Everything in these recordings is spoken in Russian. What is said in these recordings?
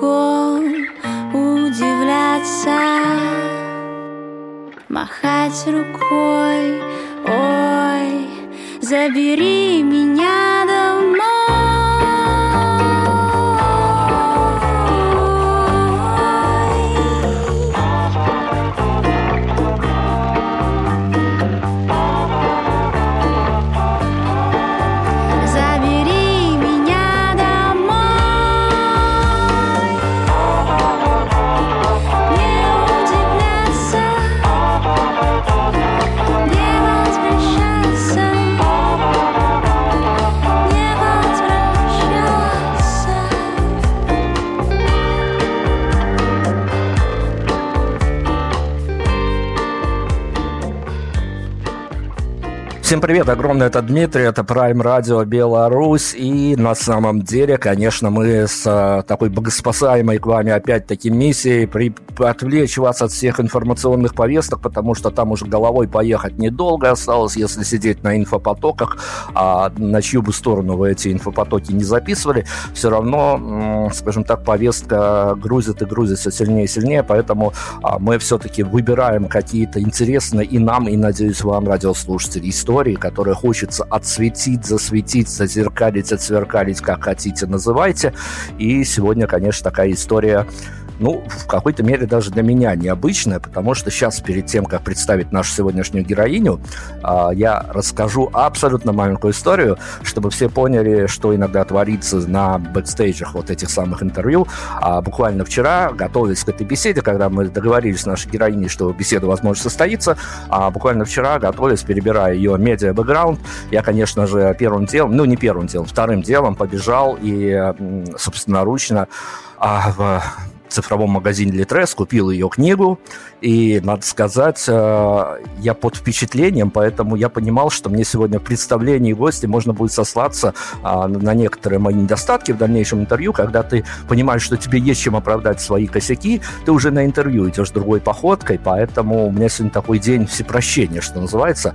Легко удивляться, махать рукой Ой, забери меня Всем привет, огромное это Дмитрий, это Prime Radio Беларусь, и на самом деле, конечно, мы с а, такой богоспасаемой к вами опять-таки миссией при, отвлечь вас от всех информационных повесток, потому что там уже головой поехать недолго осталось, если сидеть на инфопотоках, а на чью бы сторону вы эти инфопотоки не записывали, все равно, скажем так, повестка грузит и грузит все сильнее и сильнее, поэтому а, мы все-таки выбираем какие-то интересные и нам, и, надеюсь, вам, радиослушатели, истории, истории, которые хочется отсветить, засветить, зазеркалить, отсверкалить, как хотите, называйте. И сегодня, конечно, такая история ну, в какой-то мере даже для меня необычная, потому что сейчас, перед тем, как представить нашу сегодняшнюю героиню, а, я расскажу абсолютно маленькую историю, чтобы все поняли, что иногда творится на бэкстейджах вот этих самых интервью. А буквально вчера, готовясь к этой беседе, когда мы договорились с нашей героиней, что беседа, возможно, состоится, а буквально вчера, готовясь, перебирая ее медиа-бэкграунд, я, конечно же, первым делом, ну, не первым делом, вторым делом побежал и собственноручно а, в цифровом магазине Литрес, купил ее книгу, и, надо сказать, э, я под впечатлением, поэтому я понимал, что мне сегодня в представлении гости можно будет сослаться а, на некоторые мои недостатки в дальнейшем интервью, когда ты понимаешь, что тебе есть чем оправдать свои косяки, ты уже на интервью идешь другой походкой, поэтому у меня сегодня такой день всепрощения, что называется.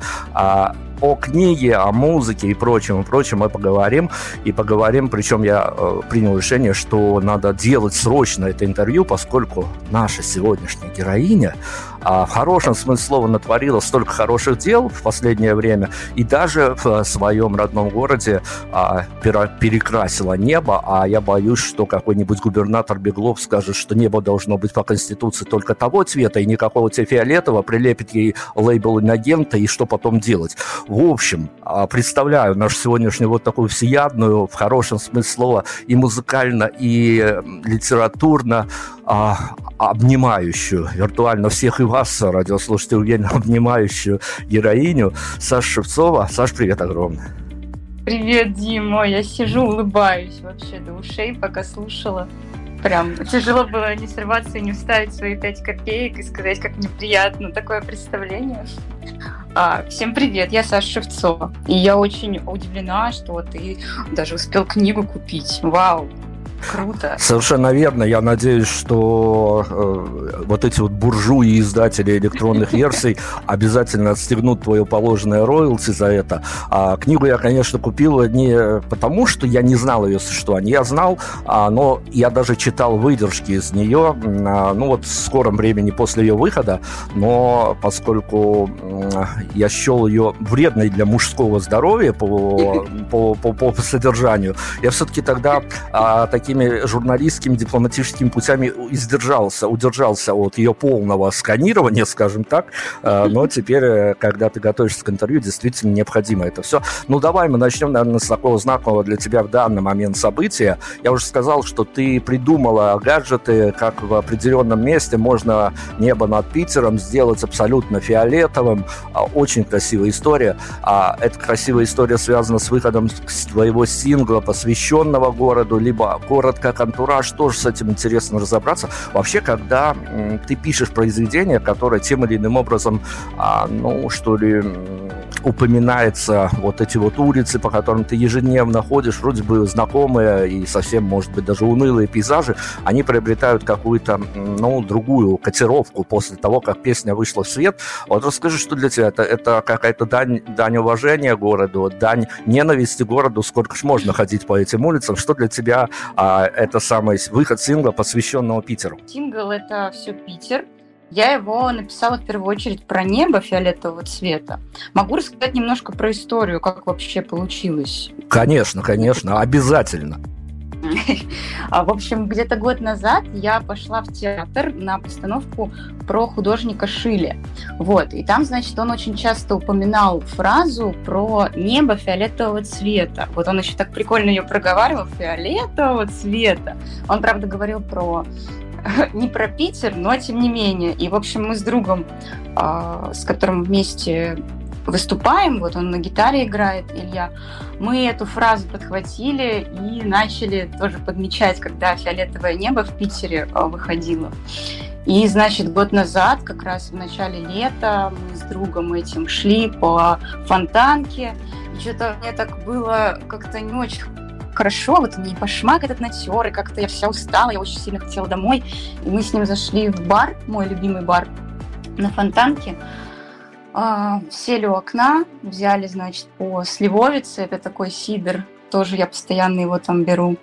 О книге, о музыке и прочем, и прочем мы поговорим. И поговорим, причем я э, принял решение, что надо делать срочно это интервью, поскольку наша сегодняшняя героиня а в хорошем смысле слова натворила столько хороших дел в последнее время и даже в своем родном городе а, перекрасила небо, а я боюсь, что какой-нибудь губернатор Беглов скажет, что небо должно быть по Конституции только того цвета и никакого цвета фиолетового, прилепит ей лейбл инагента и что потом делать. В общем, а, представляю нашу сегодняшнюю вот такую всеядную, в хорошем смысле слова, и музыкально, и литературно а, обнимающую виртуально всех и вас, радиослушатели, уверенно обнимающую героиню Саша Шевцова. Саш, привет огромный. Привет, Дима. Я сижу, улыбаюсь вообще до ушей, пока слушала. Прям тяжело было не сорваться и не вставить свои пять копеек и сказать, как неприятно такое представление. А, всем привет, я Саша Шевцова. И я очень удивлена, что ты даже успел книгу купить. Вау, Круто. Совершенно верно. Я надеюсь, что э, вот эти вот буржуи издатели электронных версий обязательно отстегнут твое положенное роялти за это. А книгу я, конечно, купил не потому, что я не знал ее существования. Я знал, а, но я даже читал выдержки из нее, а, ну вот в скором времени после ее выхода, но поскольку я счел ее вредной для мужского здоровья по, по, по, по содержанию, я все-таки тогда а, таким такими журналистскими, дипломатическими путями издержался, удержался от ее полного сканирования, скажем так. Э, но теперь, э, когда ты готовишься к интервью, действительно необходимо это все. Ну, давай мы начнем, наверное, с такого знакового для тебя в данный момент события. Я уже сказал, что ты придумала гаджеты, как в определенном месте можно небо над Питером сделать абсолютно фиолетовым. А, очень красивая история. А эта красивая история связана с выходом твоего сингла, посвященного городу, либо город как антураж, тоже с этим интересно разобраться. Вообще, когда ты пишешь произведение, которое тем или иным образом, а, ну, что ли, упоминается вот эти вот улицы, по которым ты ежедневно ходишь, вроде бы знакомые и совсем, может быть, даже унылые пейзажи, они приобретают какую-то, ну, другую котировку после того, как песня вышла в свет. Вот расскажи, что для тебя это, это какая-то дань, дань уважения городу, дань ненависти городу, сколько ж можно ходить по этим улицам, что для тебя а, это самый выход сингла, посвященного Питеру? Сингл — это все Питер. Я его написала в первую очередь про небо фиолетового цвета. Могу рассказать немножко про историю, как вообще получилось? Конечно, конечно, обязательно. А, в общем, где-то год назад я пошла в театр на постановку про художника Шили. Вот, и там, значит, он очень часто упоминал фразу про небо фиолетового цвета. Вот он еще так прикольно ее проговаривал, фиолетового цвета. Он, правда, говорил про не про Питер, но тем не менее. И, в общем, мы с другом, а, с которым вместе выступаем, вот он на гитаре играет, Илья, мы эту фразу подхватили и начали тоже подмечать, когда «Фиолетовое небо» в Питере а, выходило. И, значит, год назад, как раз в начале лета, мы с другом этим шли по фонтанке, и что-то мне так было как-то не очень хорошо, вот мне башмак этот натер, и как-то я вся устала, я очень сильно хотела домой. И мы с ним зашли в бар, мой любимый бар на Фонтанке, а, сели у окна, взяли, значит, по сливовице, это такой сидр, тоже я постоянно его там беру.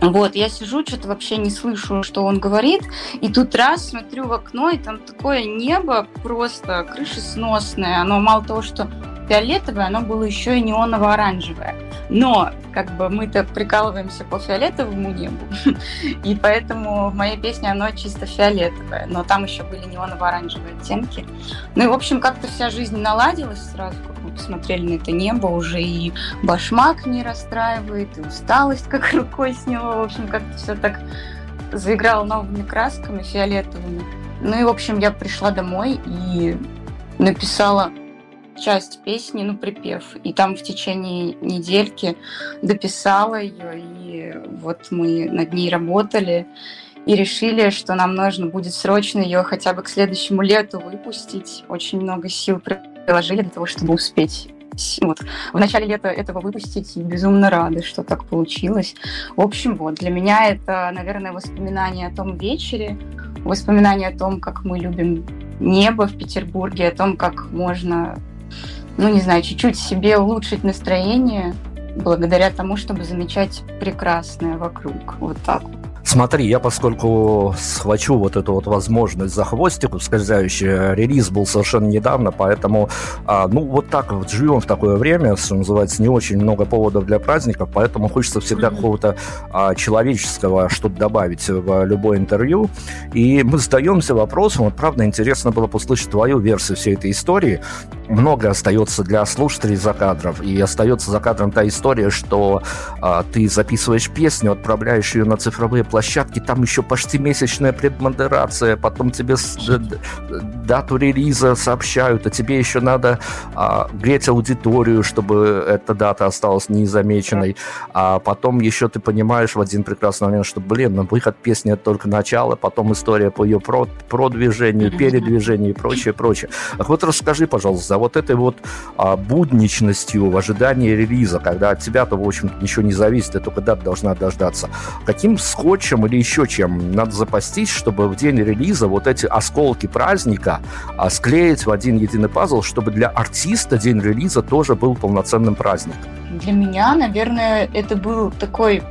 Вот, я сижу, что-то вообще не слышу, что он говорит, и тут раз смотрю в окно, и там такое небо просто крышесносное, оно мало того, что фиолетовое, оно было еще и неоново-оранжевое. Но как бы мы-то прикалываемся по фиолетовому небу, и поэтому в моей песне оно чисто фиолетовое, но там еще были неоново-оранжевые оттенки. Ну и, в общем, как-то вся жизнь наладилась сразу, как мы посмотрели на это небо, уже и башмак не расстраивает, и усталость как рукой сняло, в общем, как-то все так заиграло новыми красками фиолетовыми. Ну и, в общем, я пришла домой и написала часть песни, ну, припев. И там в течение недельки дописала ее, и вот мы над ней работали и решили, что нам нужно будет срочно ее хотя бы к следующему лету выпустить. Очень много сил приложили для того, чтобы успеть вот, в начале лета этого выпустить и безумно рады, что так получилось. В общем, вот, для меня это, наверное, воспоминание о том вечере, воспоминание о том, как мы любим небо в Петербурге, о том, как можно ну, не знаю, чуть-чуть себе улучшить настроение благодаря тому, чтобы замечать прекрасное вокруг. Вот так вот. Смотри, я поскольку схвачу вот эту вот возможность за хвостик ускользающий, релиз был совершенно недавно, поэтому, а, ну, вот так вот живем в такое время, что называется, не очень много поводов для праздников, поэтому хочется всегда mm-hmm. какого-то а, человеческого что-то добавить в любое интервью. И мы задаемся вопросом, вот правда интересно было послушать твою версию всей этой истории. Много остается для слушателей за кадров, и остается за кадром та история, что а, ты записываешь песню, отправляешь ее на цифровые площадки, там еще почти месячная предмодерация, потом тебе дату релиза сообщают, а тебе еще надо а, греть аудиторию, чтобы эта дата осталась незамеченной, а потом еще ты понимаешь в один прекрасный момент, что, блин, ну, выход песни это только начало, потом история по ее про продвижению, передвижению и прочее, прочее. Так вот расскажи, пожалуйста, за вот этой вот а, будничностью в ожидании релиза, когда от тебя-то, в общем ничего не зависит, ты только дата должна дождаться. Каким скотчем или еще чем надо запастись, чтобы в день релиза вот эти осколки праздника а, склеить в один единый пазл, чтобы для артиста день релиза тоже был полноценным праздником? Для меня, наверное, это был такой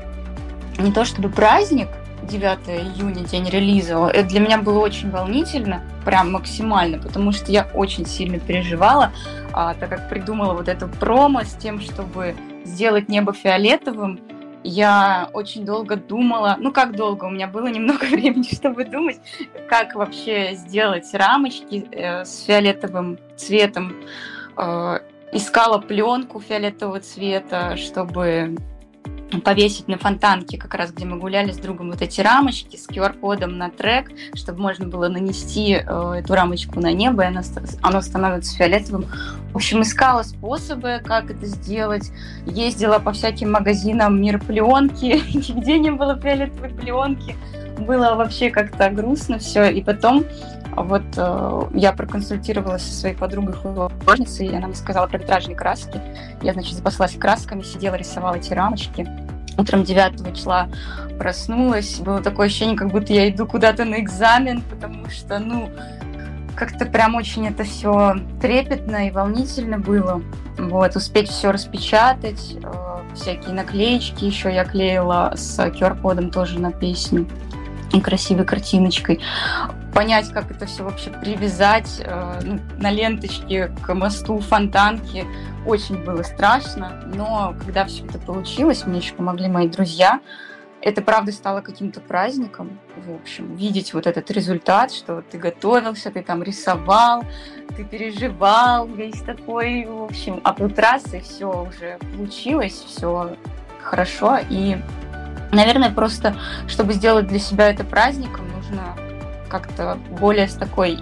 не то чтобы праздник, 9 июня, день релиза, это для меня было очень волнительно, прям максимально, потому что я очень сильно переживала, а, так как придумала вот это промо с тем, чтобы сделать небо фиолетовым, я очень долго думала, ну как долго, у меня было немного времени, чтобы думать, как вообще сделать рамочки э, с фиолетовым цветом. Э, искала пленку фиолетового цвета, чтобы повесить на фонтанке, как раз где мы гуляли с другом, вот эти рамочки с QR-кодом на трек, чтобы можно было нанести э, эту рамочку на небо, и оно, оно становится фиолетовым. В общем, искала способы, как это сделать. Ездила по всяким магазинам мир пленки, нигде не было фиолетовой пленки. Было вообще как-то грустно все. И потом вот э, я проконсультировалась со своей подругой художницей, и она мне сказала про витражные краски. Я, значит, запаслась красками, сидела, рисовала эти рамочки. Утром 9 числа проснулась, было такое ощущение, как будто я иду куда-то на экзамен, потому что, ну, как-то прям очень это все трепетно и волнительно было. Вот, успеть все распечатать, э, всякие наклеечки еще я клеила с QR-кодом тоже на песню красивой картиночкой. Понять, как это все вообще привязать э, ну, на ленточке к мосту фонтанки, очень было страшно. Но когда все это получилось, мне еще помогли мои друзья. Это, правда, стало каким-то праздником, в общем, видеть вот этот результат, что ты готовился, ты там рисовал, ты переживал, весь такой, в общем, а тут раз, и все уже получилось, все хорошо, и Наверное, просто, чтобы сделать для себя это праздником, нужно как-то более с такой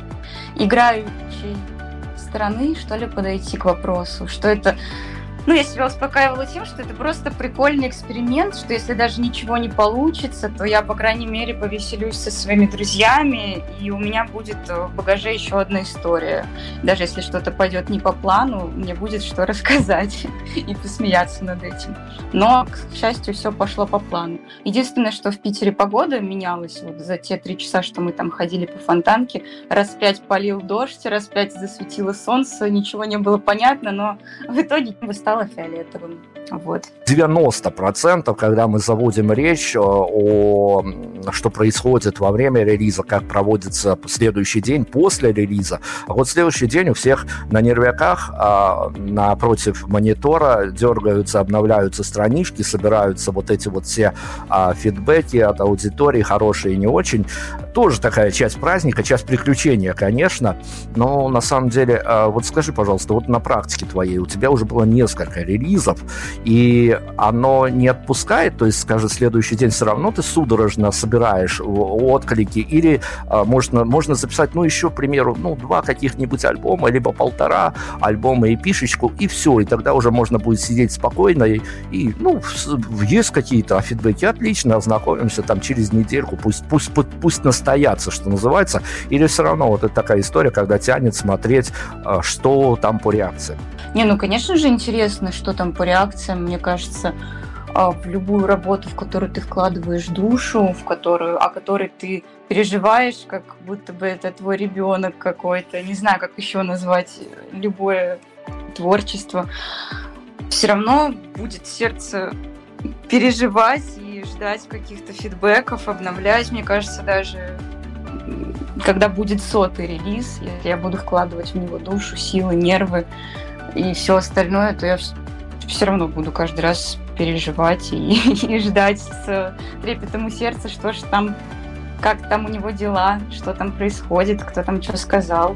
играющей стороны, что ли, подойти к вопросу, что это ну, я себя успокаивала тем, что это просто прикольный эксперимент, что если даже ничего не получится, то я, по крайней мере, повеселюсь со своими друзьями, и у меня будет в багаже еще одна история. Даже если что-то пойдет не по плану, мне будет что рассказать и посмеяться над этим. Но, к счастью, все пошло по плану. Единственное, что в Питере погода менялась вот за те три часа, что мы там ходили по фонтанке. Раз пять полил дождь, раз пять засветило солнце, ничего не было понятно, но в итоге стало стало фиолетовым. Вот. 90%, когда мы заводим речь о, что происходит во время релиза, как проводится следующий день после релиза. А вот следующий день у всех на нервяках а, напротив монитора дергаются, обновляются странички, собираются вот эти вот все а, фидбэки от аудитории, хорошие и не очень. Тоже такая часть праздника, часть приключения, конечно. Но на самом деле, а, вот скажи, пожалуйста, вот на практике твоей у тебя уже было несколько релизов, и оно не отпускает, то есть, скажем, следующий день все равно ты судорожно собираешь отклики, или а, можно, можно записать, ну, еще, к примеру, ну, два каких-нибудь альбома, либо полтора альбома и пишечку, и все, и тогда уже можно будет сидеть спокойно, и, и ну, есть какие-то фидбэки, отлично, ознакомимся там через недельку, пусть, пусть, пусть настоятся, что называется, или все равно вот это такая история, когда тянет смотреть, а, что там по реакции. Не, ну, конечно же, интересно, что там по реакциям, мне кажется, а, в любую работу, в которую ты вкладываешь душу, в которую, о которой ты переживаешь, как будто бы это твой ребенок какой-то, не знаю, как еще назвать любое творчество, все равно будет сердце переживать и ждать каких-то фидбэков, обновлять. Мне кажется, даже когда будет сотый релиз, я буду вкладывать в него душу, силы, нервы и все остальное, то я все равно буду каждый раз переживать и, и ждать с трепетом у сердца, что же там, как там у него дела, что там происходит, кто там что сказал.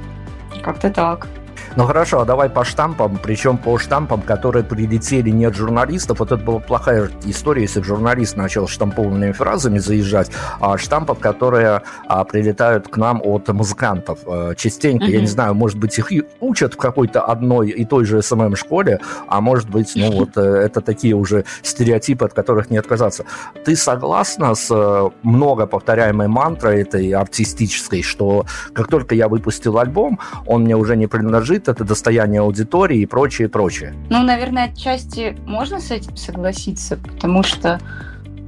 Как-то так. Ну хорошо, а давай по штампам, причем по штампам, которые прилетели не от журналистов. Вот это была плохая история, если бы журналист начал штампованными фразами заезжать, а штампов, которые а, прилетают к нам от музыкантов. А, частенько, mm-hmm. я не знаю, может быть, их учат в какой-то одной и той же СММ-школе, а может быть, ну вот э, это такие уже стереотипы, от которых не отказаться. Ты согласна с э, много повторяемой мантрой этой артистической, что как только я выпустил альбом, он мне уже не принадлежит, это достояние аудитории и прочее, прочее. Ну, наверное, отчасти можно с этим согласиться, потому что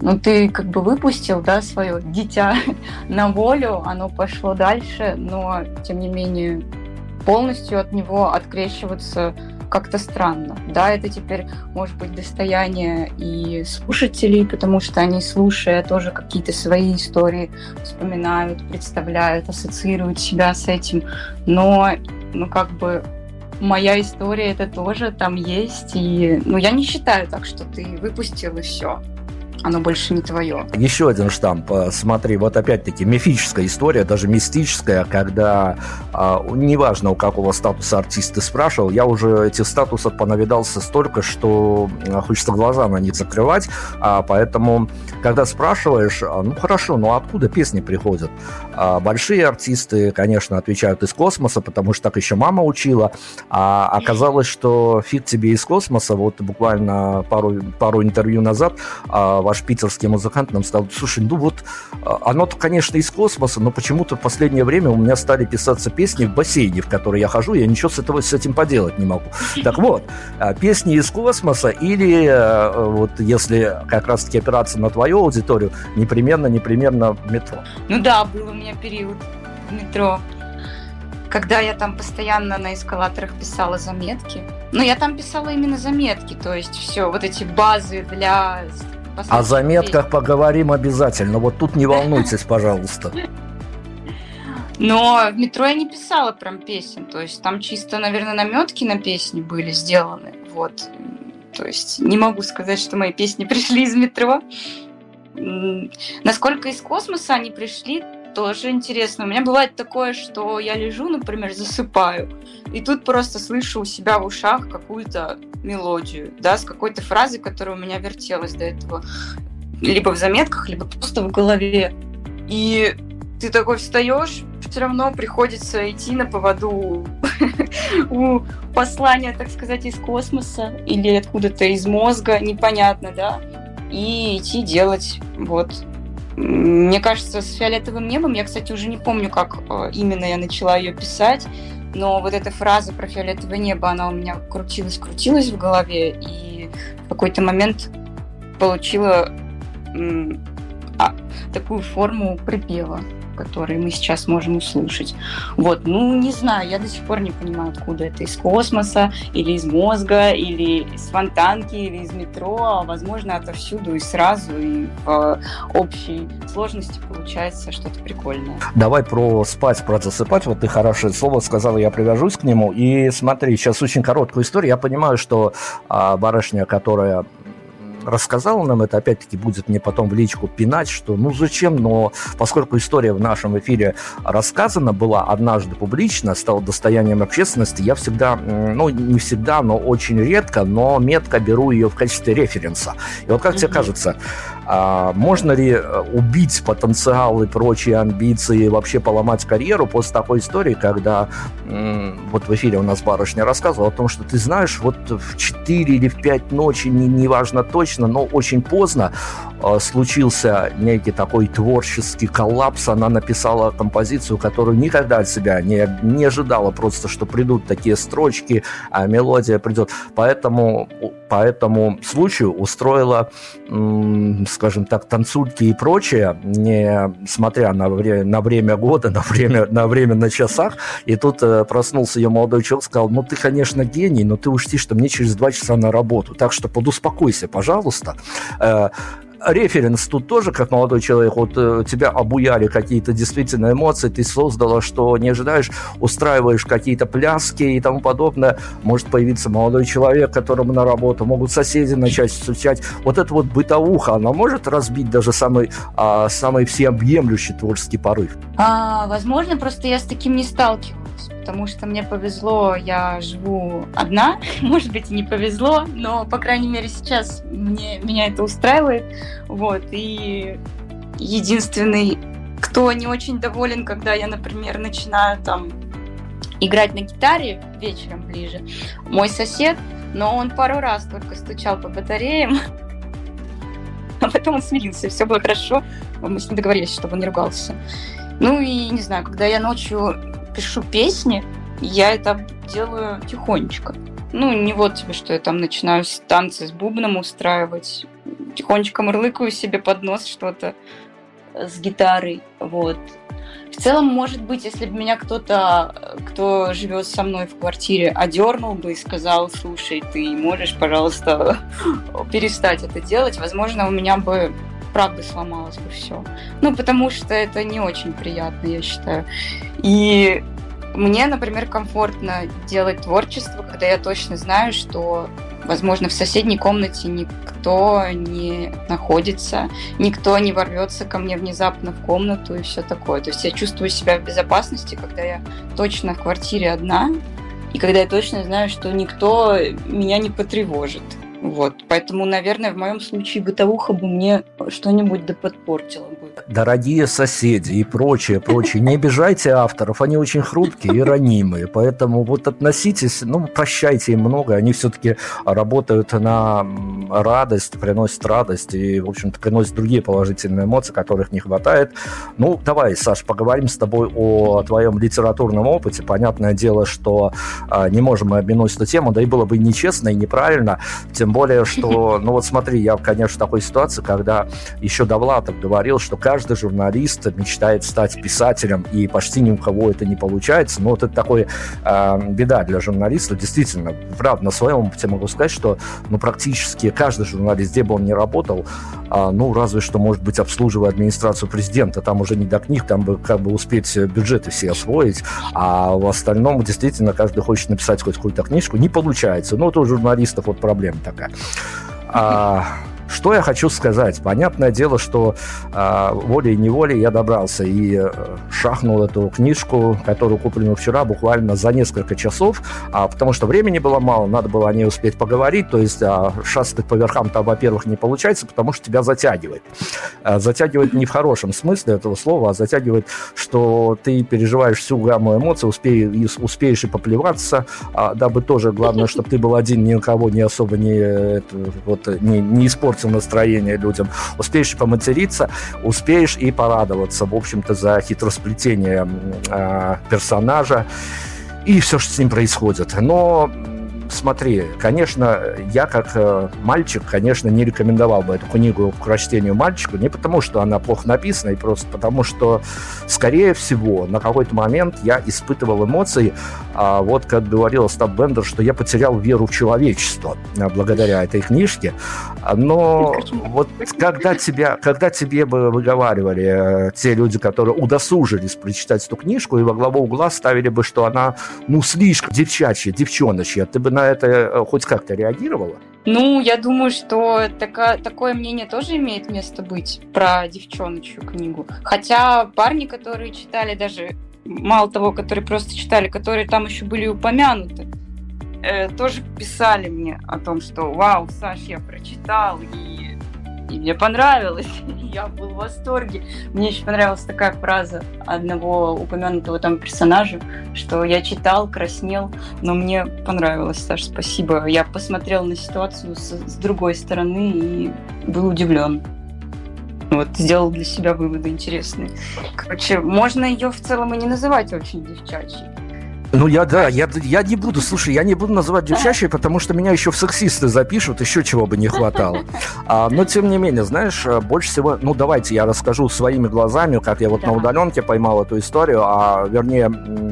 ну, ты как бы выпустил, да, свое дитя на волю, оно пошло дальше, но, тем не менее, полностью от него открещиваться как-то странно. Да, это теперь может быть достояние и слушателей, потому что они, слушая, тоже какие-то свои истории вспоминают, представляют, ассоциируют себя с этим. Но ну, как бы моя история это тоже там есть. И, ну, я не считаю так, что ты выпустил и все оно больше не твое. Еще один штамп. Э, смотри, вот опять-таки мифическая история, даже мистическая, когда а, неважно, у какого статуса артист ты спрашивал, я уже этих статусов понавидался столько, что хочется глаза на них закрывать, а, поэтому, когда спрашиваешь, а, ну хорошо, ну откуда песни приходят? А, большие артисты, конечно, отвечают из космоса, потому что так еще мама учила, а оказалось, что фиг тебе из космоса, вот буквально пару, пару интервью назад а, ваш питерский музыкант нам сказал, слушай, ну вот а, оно-то, конечно, из космоса, но почему-то в последнее время у меня стали писаться песни в бассейне, в который я хожу, я ничего с, этого, с этим поделать не могу. Так вот, а, песни из космоса или а, вот если как раз-таки опираться на твою аудиторию, непременно, непременно в метро. Ну да, был у меня период в метро когда я там постоянно на эскалаторах писала заметки. Ну, я там писала именно заметки, то есть все, вот эти базы для о заметках поговорим обязательно. Вот тут не волнуйтесь, пожалуйста. Но в метро я не писала прям песен. То есть там чисто, наверное, наметки на песни были сделаны. Вот. То есть не могу сказать, что мои песни пришли из метро. Насколько из космоса они пришли, тоже интересно. У меня бывает такое, что я лежу, например, засыпаю, и тут просто слышу у себя в ушах какую-то мелодию, да, с какой-то фразой, которая у меня вертелась до этого, либо в заметках, либо просто в голове. И ты такой встаешь, все равно приходится идти на поводу у послания, так сказать, из космоса или откуда-то из мозга, непонятно, да, и идти делать вот мне кажется, с фиолетовым небом, я, кстати, уже не помню, как э, именно я начала ее писать, но вот эта фраза про фиолетовое небо, она у меня крутилась-крутилась в голове, и в какой-то момент получила а, такую форму припева которые мы сейчас можем услышать. Вот, ну, не знаю, я до сих пор не понимаю, откуда это, из космоса, или из мозга, или из фонтанки, или из метро, а, возможно, отовсюду и сразу, и в общей сложности получается что-то прикольное. Давай про спать, про засыпать, вот ты хорошее слово сказала, я привяжусь к нему, и смотри, сейчас очень короткую историю, я понимаю, что а, барышня, которая рассказала нам это, опять-таки будет мне потом в личку пинать, что ну зачем, но поскольку история в нашем эфире рассказана была однажды публично, стала достоянием общественности, я всегда, ну не всегда, но очень редко, но метко беру ее в качестве референса. И вот как mm-hmm. тебе кажется, а можно ли э, убить потенциал и прочие амбиции, вообще поломать карьеру после такой истории, когда вот в эфире у нас барышня рассказывала о том, что ты знаешь, вот в 4 или в 5 ночи, не, неважно точно, но очень поздно, э, случился некий такой творческий коллапс, она написала композицию, которую никогда от себя не, не ожидала просто, что придут такие строчки, а мелодия придет. Поэтому по этому случаю устроила, скажем так, танцульки и прочее, не смотря на, вре- на время года, на время, на время на часах. И тут э, проснулся ее молодой человек, сказал, ну ты, конечно, гений, но ты учти, что мне через два часа на работу. Так что подуспокойся, пожалуйста. Референс тут тоже, как молодой человек, вот э, тебя обуяли какие-то действительно эмоции, ты создала, что не ожидаешь, устраиваешь какие-то пляски и тому подобное. Может появиться молодой человек, которому на работу, могут соседи начать стучать. Вот это вот бытовуха, она может разбить даже самый, а, самый всеобъемлющий творческий порыв? А, возможно, просто я с таким не сталкивалась потому что мне повезло, я живу одна, может быть, и не повезло, но, по крайней мере, сейчас мне, меня это устраивает, вот, и единственный, кто не очень доволен, когда я, например, начинаю там играть на гитаре вечером ближе, мой сосед, но он пару раз только стучал по батареям, а потом он смирился, все было хорошо, мы с ним договорились, чтобы он не ругался. Ну и, не знаю, когда я ночью пишу песни, я это делаю тихонечко. Ну, не вот тебе, что я там начинаю танцы с бубном устраивать. Тихонечко мурлыкаю себе под нос что-то с гитарой. Вот. В целом, может быть, если бы меня кто-то, кто живет со мной в квартире, одернул бы и сказал, слушай, ты можешь, пожалуйста, перестать это делать, возможно, у меня бы правда сломалось бы все. Ну, потому что это не очень приятно, я считаю. И мне, например, комфортно делать творчество, когда я точно знаю, что, возможно, в соседней комнате никто не находится, никто не ворвется ко мне внезапно в комнату и все такое. То есть я чувствую себя в безопасности, когда я точно в квартире одна, и когда я точно знаю, что никто меня не потревожит. Вот. Поэтому, наверное, в моем случае бытовуха бы мне что-нибудь да подпортила. Дорогие соседи и прочее, прочее, не обижайте авторов, они очень хрупкие и ранимые, поэтому вот относитесь, ну, прощайте им много, они все-таки работают на радость, приносят радость и, в общем-то, приносят другие положительные эмоции, которых не хватает. Ну, давай, Саш, поговорим с тобой о твоем литературном опыте. Понятное дело, что а, не можем мы обминуть эту тему, да и было бы нечестно и неправильно, тем более, что, ну вот смотри, я, конечно, в такой ситуации, когда еще Довлатов говорил, что каждый журналист мечтает стать писателем, и почти ни у кого это не получается. Но вот это такой э, беда для журналиста. Действительно, правда, на своем опыте могу сказать, что ну, практически каждый журналист, где бы он ни работал, э, ну, разве что, может быть, обслуживая администрацию президента, там уже не до книг, там бы как бы успеть бюджеты все освоить, а в остальном действительно каждый хочет написать хоть какую-то книжку, не получается. Ну, вот у журналистов вот проблема такая. А, что я хочу сказать? Понятное дело, что э, волей-неволей я добрался и э, шахнул эту книжку, которую купленную вчера, буквально за несколько часов, а, потому что времени было мало, надо было о ней успеть поговорить, то есть а, шастать по верхам там, во-первых, не получается, потому что тебя затягивает. А, затягивает не в хорошем смысле этого слова, а затягивает, что ты переживаешь всю гамму эмоций, успеешь, успеешь и поплеваться, а, дабы тоже, главное, чтобы ты был один, ни у кого не особо не, это, вот, не, не испортил испортил настроение людям. Успеешь поматериться, успеешь и порадоваться, в общем-то, за хитросплетение э, персонажа и все, что с ним происходит. Но смотри, конечно, я как э, мальчик, конечно, не рекомендовал бы эту книгу к прочтению мальчику, не потому, что она плохо написана, и просто потому, что, скорее всего, на какой-то момент я испытывал эмоции, а вот как говорил Стаб Бендер, что я потерял веру в человечество а, благодаря этой книжке. Но вот когда, тебя, когда тебе бы выговаривали э, те люди, которые удосужились прочитать эту книжку, и во главу угла ставили бы, что она, ну, слишком девчачья, девчоночья, ты бы на это э, хоть как-то реагировала? Ну, я думаю, что така, такое мнение тоже имеет место быть про девчоночью книгу. Хотя парни, которые читали даже, мало того, которые просто читали, которые там еще были упомянуты, э, тоже писали мне о том, что «Вау, Саш, я прочитал, и, и мне понравилось, я был в восторге». Мне еще понравилась такая фраза одного упомянутого там персонажа, что я читал, краснел, но мне понравилось, Саш, спасибо. Я посмотрел на ситуацию с, с другой стороны и был удивлен. Вот, сделал для себя выводы интересные. Короче, можно ее в целом и не называть очень девчачьей. Ну, я, да, я, я не буду, слушай, я не буду называть девчачьей, потому что меня еще в сексисты запишут, еще чего бы не хватало. А, но, тем не менее, знаешь, э, больше всего, ну, давайте я расскажу своими глазами, как я вот да. на удаленке поймал эту историю, а, вернее,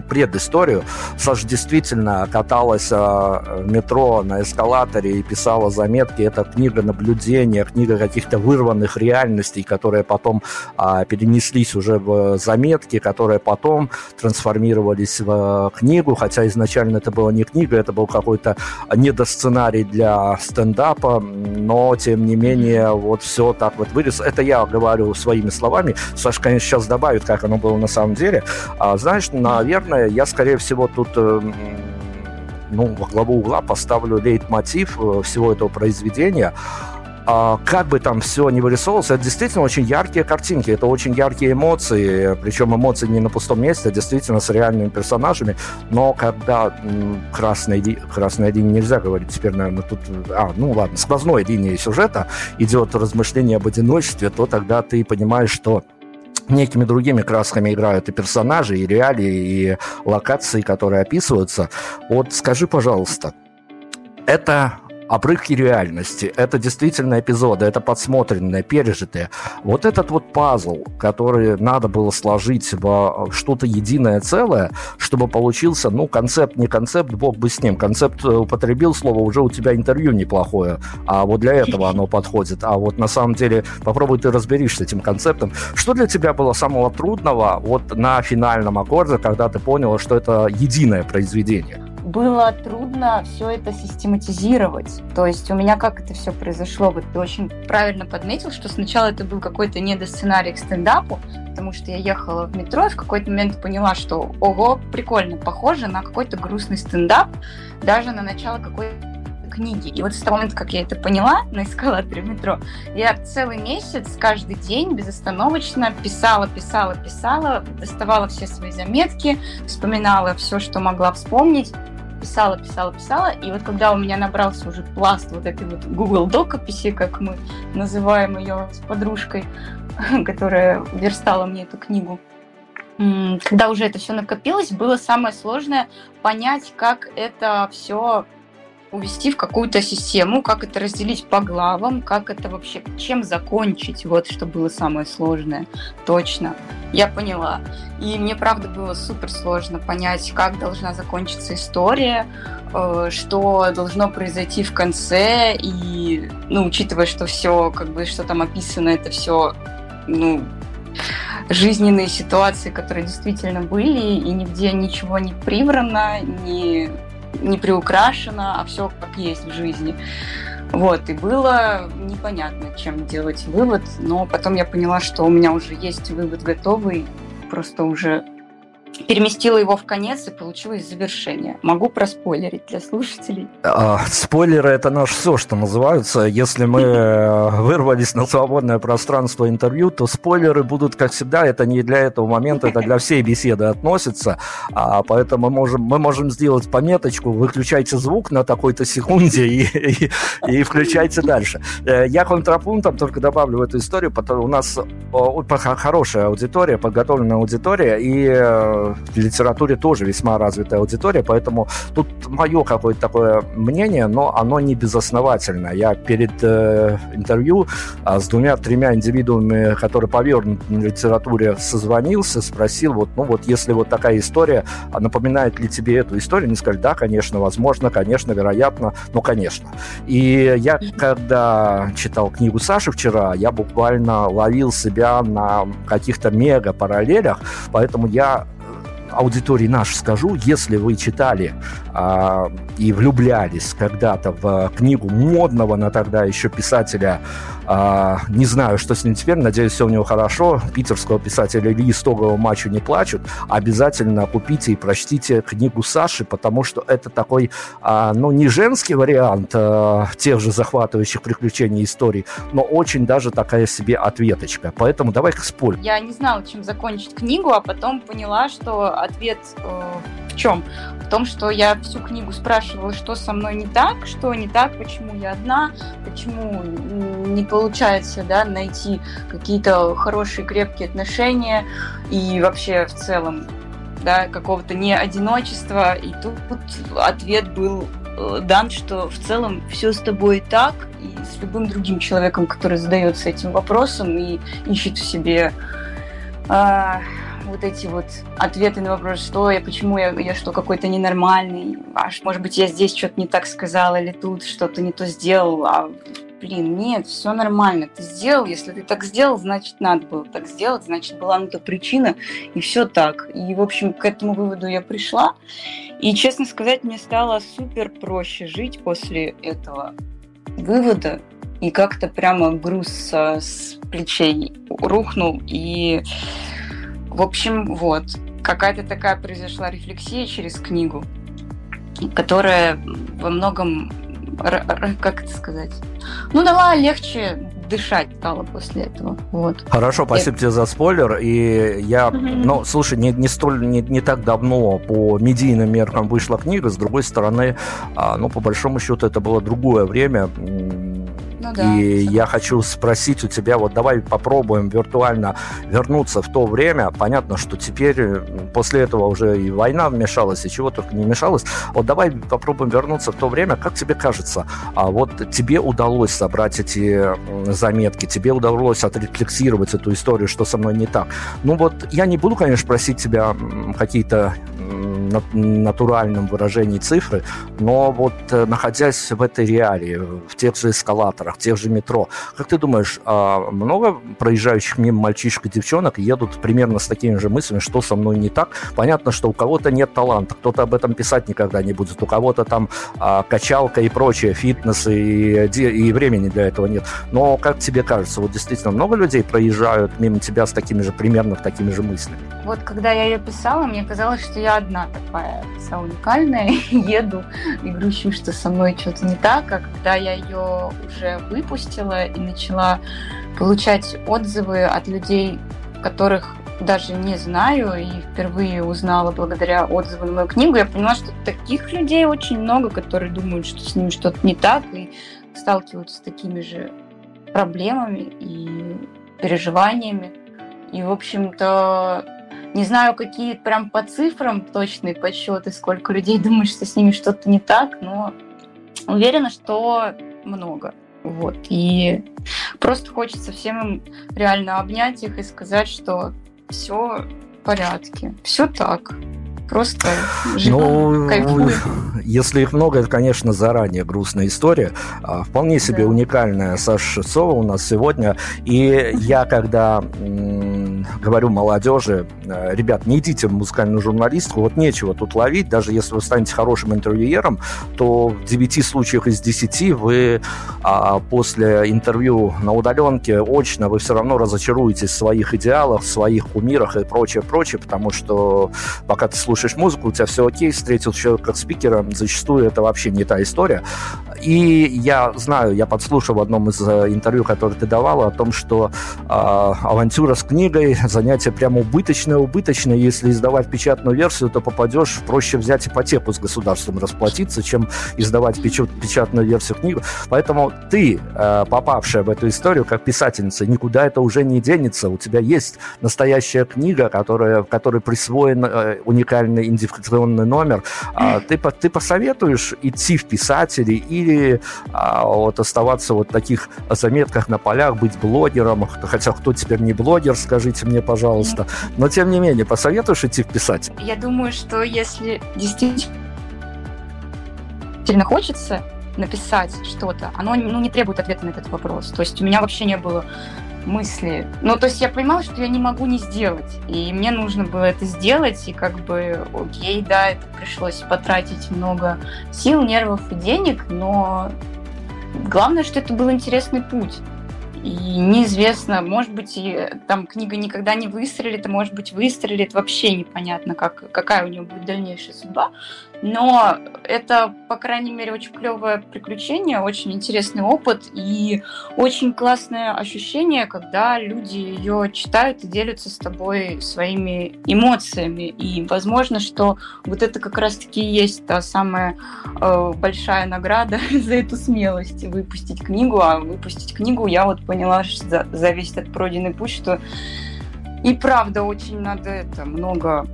предысторию. Саша действительно каталась а, в метро на эскалаторе и писала заметки. Это книга наблюдения, книга каких-то вырванных реальностей, которые потом а, перенеслись уже в заметки, которые потом трансформировались в книги книгу, хотя изначально это была не книга, это был какой-то недосценарий для стендапа, но, тем не менее, вот все так вот вырез. Это я говорю своими словами. Саша, конечно, сейчас добавит, как оно было на самом деле. А, знаешь, наверное, я, скорее всего, тут э, ну, во главу угла поставлю лейтмотив э, всего этого произведения – как бы там все не вырисовывалось, это действительно очень яркие картинки, это очень яркие эмоции, причем эмоции не на пустом месте, а действительно с реальными персонажами, но когда красной, красной линии нельзя говорить, теперь, наверное, тут, а, ну ладно, сквозной линией сюжета идет размышление об одиночестве, то тогда ты понимаешь, что некими другими красками играют и персонажи, и реалии, и локации, которые описываются. Вот скажи, пожалуйста, это обрывки реальности, это действительно эпизоды, это подсмотренное, пережитое. Вот этот вот пазл, который надо было сложить в что-то единое целое, чтобы получился, ну, концепт, не концепт, бог бы с ним. Концепт э, употребил слово, уже у тебя интервью неплохое, а вот для этого оно подходит. А вот на самом деле попробуй ты разберись этим концептом. Что для тебя было самого трудного вот на финальном аккорде, когда ты поняла, что это единое произведение? Было трудно все это систематизировать. То есть у меня как это все произошло? Вот ты очень правильно подметил, что сначала это был какой-то недосценарий к стендапу, потому что я ехала в метро и в какой-то момент поняла, что ого, прикольно, похоже на какой-то грустный стендап, даже на начало какой-то книги. И вот с того момента, как я это поняла на эскалаторе метро, я целый месяц, каждый день безостановочно писала, писала, писала, доставала все свои заметки, вспоминала все, что могла вспомнить, писала, писала, писала, и вот когда у меня набрался уже пласт вот этой вот Google докописи, как мы называем ее с подружкой, которая верстала мне эту книгу, когда уже это все накопилось, было самое сложное понять, как это все увести в какую-то систему, как это разделить по главам, как это вообще, чем закончить, вот что было самое сложное, точно. Я поняла. И мне, правда, было супер сложно понять, как должна закончиться история, э, что должно произойти в конце, и, ну, учитывая, что все, как бы, что там описано, это все, ну, жизненные ситуации, которые действительно были, и нигде ничего не приврано, не не приукрашено, а все как есть в жизни. Вот, и было непонятно, чем делать вывод, но потом я поняла, что у меня уже есть вывод готовый, просто уже переместила его в конец и получилось завершение. Могу проспойлерить для слушателей. А, спойлеры это наш все, что называются. Если мы э, вырвались на свободное пространство интервью, то спойлеры будут, как всегда, это не для этого момента, это для всей беседы относится. А, поэтому мы можем, мы можем сделать пометочку, выключайте звук на такой-то секунде и, и, и включайте дальше. Э, я контрапунктом только добавлю в эту историю, потому у нас хорошая аудитория, подготовленная аудитория, и э, в литературе тоже весьма развитая аудитория, поэтому тут мое какое-то такое мнение, но оно не безосновательно. Я перед э, интервью а, с двумя-тремя индивидуумами, которые повернуты на литературе, созвонился, спросил, вот, ну вот если вот такая история, а напоминает ли тебе эту историю? Они сказали, да, конечно, возможно, конечно, вероятно, ну, конечно. И я, когда читал книгу Саши вчера, я буквально ловил себя на каких-то мега-параллелях, поэтому я аудитории наш скажу, если вы читали а, и влюблялись когда-то в книгу модного на тогда еще писателя, а, не знаю, что с ним теперь, надеюсь, все у него хорошо, питерского писателя Ильи Стогова «Мачу не плачут», обязательно купите и прочтите книгу Саши, потому что это такой, а, ну, не женский вариант а, тех же захватывающих приключений историй, но очень даже такая себе ответочка. Поэтому давай к спорю. Я не знала, чем закончить книгу, а потом поняла, что ответ э, в чем? В том, что я всю книгу спрашивала, что со мной не так, что не так, почему я одна, почему не получается да, найти какие-то хорошие, крепкие отношения и вообще в целом да, какого-то не одиночества. И тут ответ был э, дан, что в целом все с тобой так, и с любым другим человеком, который задается этим вопросом и ищет в себе э, вот эти вот ответы на вопрос, что я, почему я, я что, какой-то ненормальный, аж, может быть, я здесь что-то не так сказала, или тут что-то не то сделал, а блин, нет, все нормально, ты сделал, если ты так сделал, значит, надо было так сделать, значит, была на то причина, и все так. И, в общем, к этому выводу я пришла, и, честно сказать, мне стало супер проще жить после этого вывода, и как-то прямо груз с плечей рухнул, и, в общем, вот, какая-то такая произошла рефлексия через книгу, которая во многом как это сказать? Ну, дала легче дышать стало после этого. Вот. Хорошо, спасибо это... тебе за спойлер. И я, ну, слушай, не, не столь, не, не так давно по медийным меркам вышла книга. С другой стороны, а, ну, по большому счету, это было другое время ну, да, и я хочу спросить у тебя, вот давай попробуем виртуально вернуться в то время. Понятно, что теперь после этого уже и война вмешалась, и чего только не мешалось. Вот давай попробуем вернуться в то время. Как тебе кажется, а вот тебе удалось собрать эти заметки, тебе удалось отрефлексировать эту историю, что со мной не так. Ну вот я не буду, конечно, просить тебя какие-то натуральном выражении цифры, но вот э, находясь в этой реалии, в тех же эскалаторах, в тех же метро, как ты думаешь, а много проезжающих мимо мальчишек и девчонок едут примерно с такими же мыслями, что со мной не так? Понятно, что у кого-то нет таланта, кто-то об этом писать никогда не будет, у кого-то там а, качалка и прочее, фитнес и, и времени для этого нет. Но как тебе кажется, вот действительно много людей проезжают мимо тебя с такими же, примерно такими же мыслями? Вот когда я ее писала, мне казалось, что я одна такая вся уникальная, еду и грущу, что со мной что-то не так, а когда я ее уже выпустила и начала получать отзывы от людей, которых даже не знаю и впервые узнала благодаря отзывам на мою книгу, я поняла, что таких людей очень много, которые думают, что с ними что-то не так и сталкиваются с такими же проблемами и переживаниями. И, в общем-то, не знаю, какие прям по цифрам точные подсчеты, сколько людей думают, что с ними что-то не так, но уверена, что много. Вот. И просто хочется всем им реально обнять их и сказать, что все в порядке, все так. Просто живу, ну. Если их много, это, конечно, заранее грустная история. А, вполне себе да. уникальная Саша Шевцова у нас сегодня. И я, когда говорю молодежи, э, ребят, не идите в музыкальную журналистику, вот нечего тут ловить, даже если вы станете хорошим интервьюером, то в 9 случаях из 10 вы а, после интервью на удаленке очно вы все равно разочаруетесь в своих идеалах, в своих кумирах и прочее, прочее, потому что пока ты слушаешь музыку, у тебя все окей, встретил человека как спикера, зачастую это вообще не та история. И я знаю, я подслушал в одном из э, интервью, которое ты давала, о том, что э, авантюра с книгой занятие прямо убыточное, убыточное. Если издавать печатную версию, то попадешь, проще взять ипотеку с государством расплатиться, чем издавать печатную версию книги. Поэтому ты, э, попавшая в эту историю как писательница, никуда это уже не денется. У тебя есть настоящая книга, которая, которой присвоен э, уникальный идентификационный номер. А ты, ты посоветуешь идти в писатели или а, вот оставаться вот в таких заметках на полях, быть блогером, хотя кто теперь не блогер, скажите мне, пожалуйста. Но, тем не менее, посоветуешь идти в писать? Я думаю, что если действительно хочется написать что-то, оно ну, не требует ответа на этот вопрос. То есть у меня вообще не было мысли. Ну, то есть я понимала, что я не могу не сделать. И мне нужно было это сделать, и как бы, окей, да, это пришлось потратить много сил, нервов и денег, но главное, что это был интересный путь. И неизвестно, может быть, и там книга никогда не выстрелит, а может быть, выстрелит, вообще непонятно, как, какая у нее будет дальнейшая судьба. Но это, по крайней мере, очень клевое приключение, очень интересный опыт и очень классное ощущение, когда люди ее читают и делятся с тобой своими эмоциями. И возможно, что вот это как раз-таки и есть та самая э, большая награда за эту смелость выпустить книгу. А выпустить книгу я вот поняла что за, за весь этот пройденный путь, что и правда очень надо это много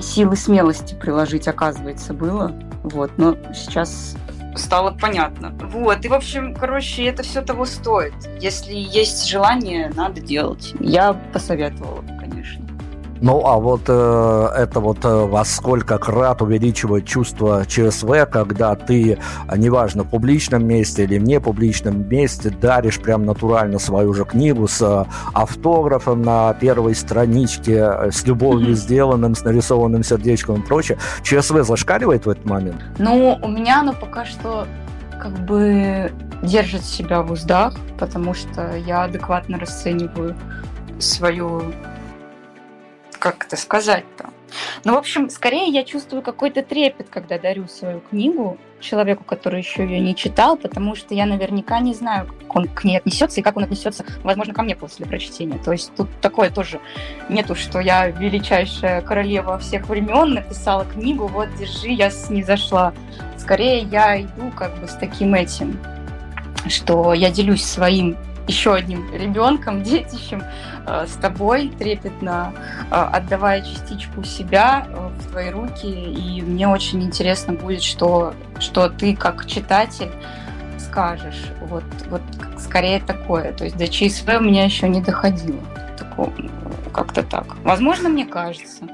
силы смелости приложить, оказывается, было. Вот, но сейчас стало понятно. Вот, и, в общем, короче, это все того стоит. Если есть желание, надо делать. Я посоветовала. Ну, а вот э, это вот э, во сколько крат увеличивает чувство ЧСВ, когда ты, а, неважно, в публичном месте или в непубличном месте, даришь прям натурально свою же книгу с э, автографом на первой страничке, э, с любовью mm-hmm. сделанным, с нарисованным сердечком и прочее. ЧСВ зашкаливает в этот момент? Ну, у меня оно пока что как бы держит себя в уздах, потому что я адекватно расцениваю свою как это сказать-то? Ну, в общем, скорее я чувствую какой-то трепет, когда дарю свою книгу человеку, который еще ее не читал, потому что я наверняка не знаю, как он к ней отнесется и как он отнесется, возможно, ко мне после прочтения. То есть тут такое тоже нету, что я величайшая королева всех времен, написала книгу, вот, держи, я с ней зашла. Скорее я иду как бы с таким этим, что я делюсь своим еще одним ребенком, детищем, с тобой трепетно, э, отдавая частичку себя э, в твои руки. И мне очень интересно будет, что, что ты как читатель скажешь. Вот, вот скорее такое. То есть до ЧСВ у меня еще не доходило. Как-то так. Возможно, мне кажется.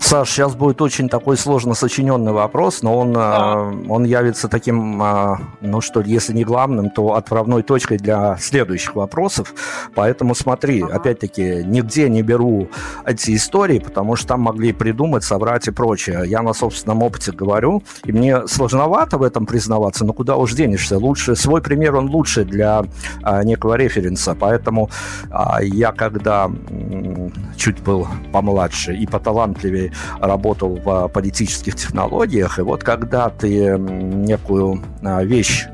Саш, сейчас будет очень такой сложно сочиненный вопрос, но он, да. э, он явится таким, э, ну что, если не главным, то отправной точкой для следующих вопросов. Поэтому смотри, ага. опять-таки, нигде не беру эти истории, потому что там могли придумать, соврать и прочее. Я на собственном опыте говорю, и мне сложновато в этом признаваться, но куда уж денешься. Лучше, свой пример, он лучше для э, некого референса. Поэтому э, я когда э, чуть был помладше и поталантливее Киеве работал в политических технологиях, и вот когда ты некую а, вещь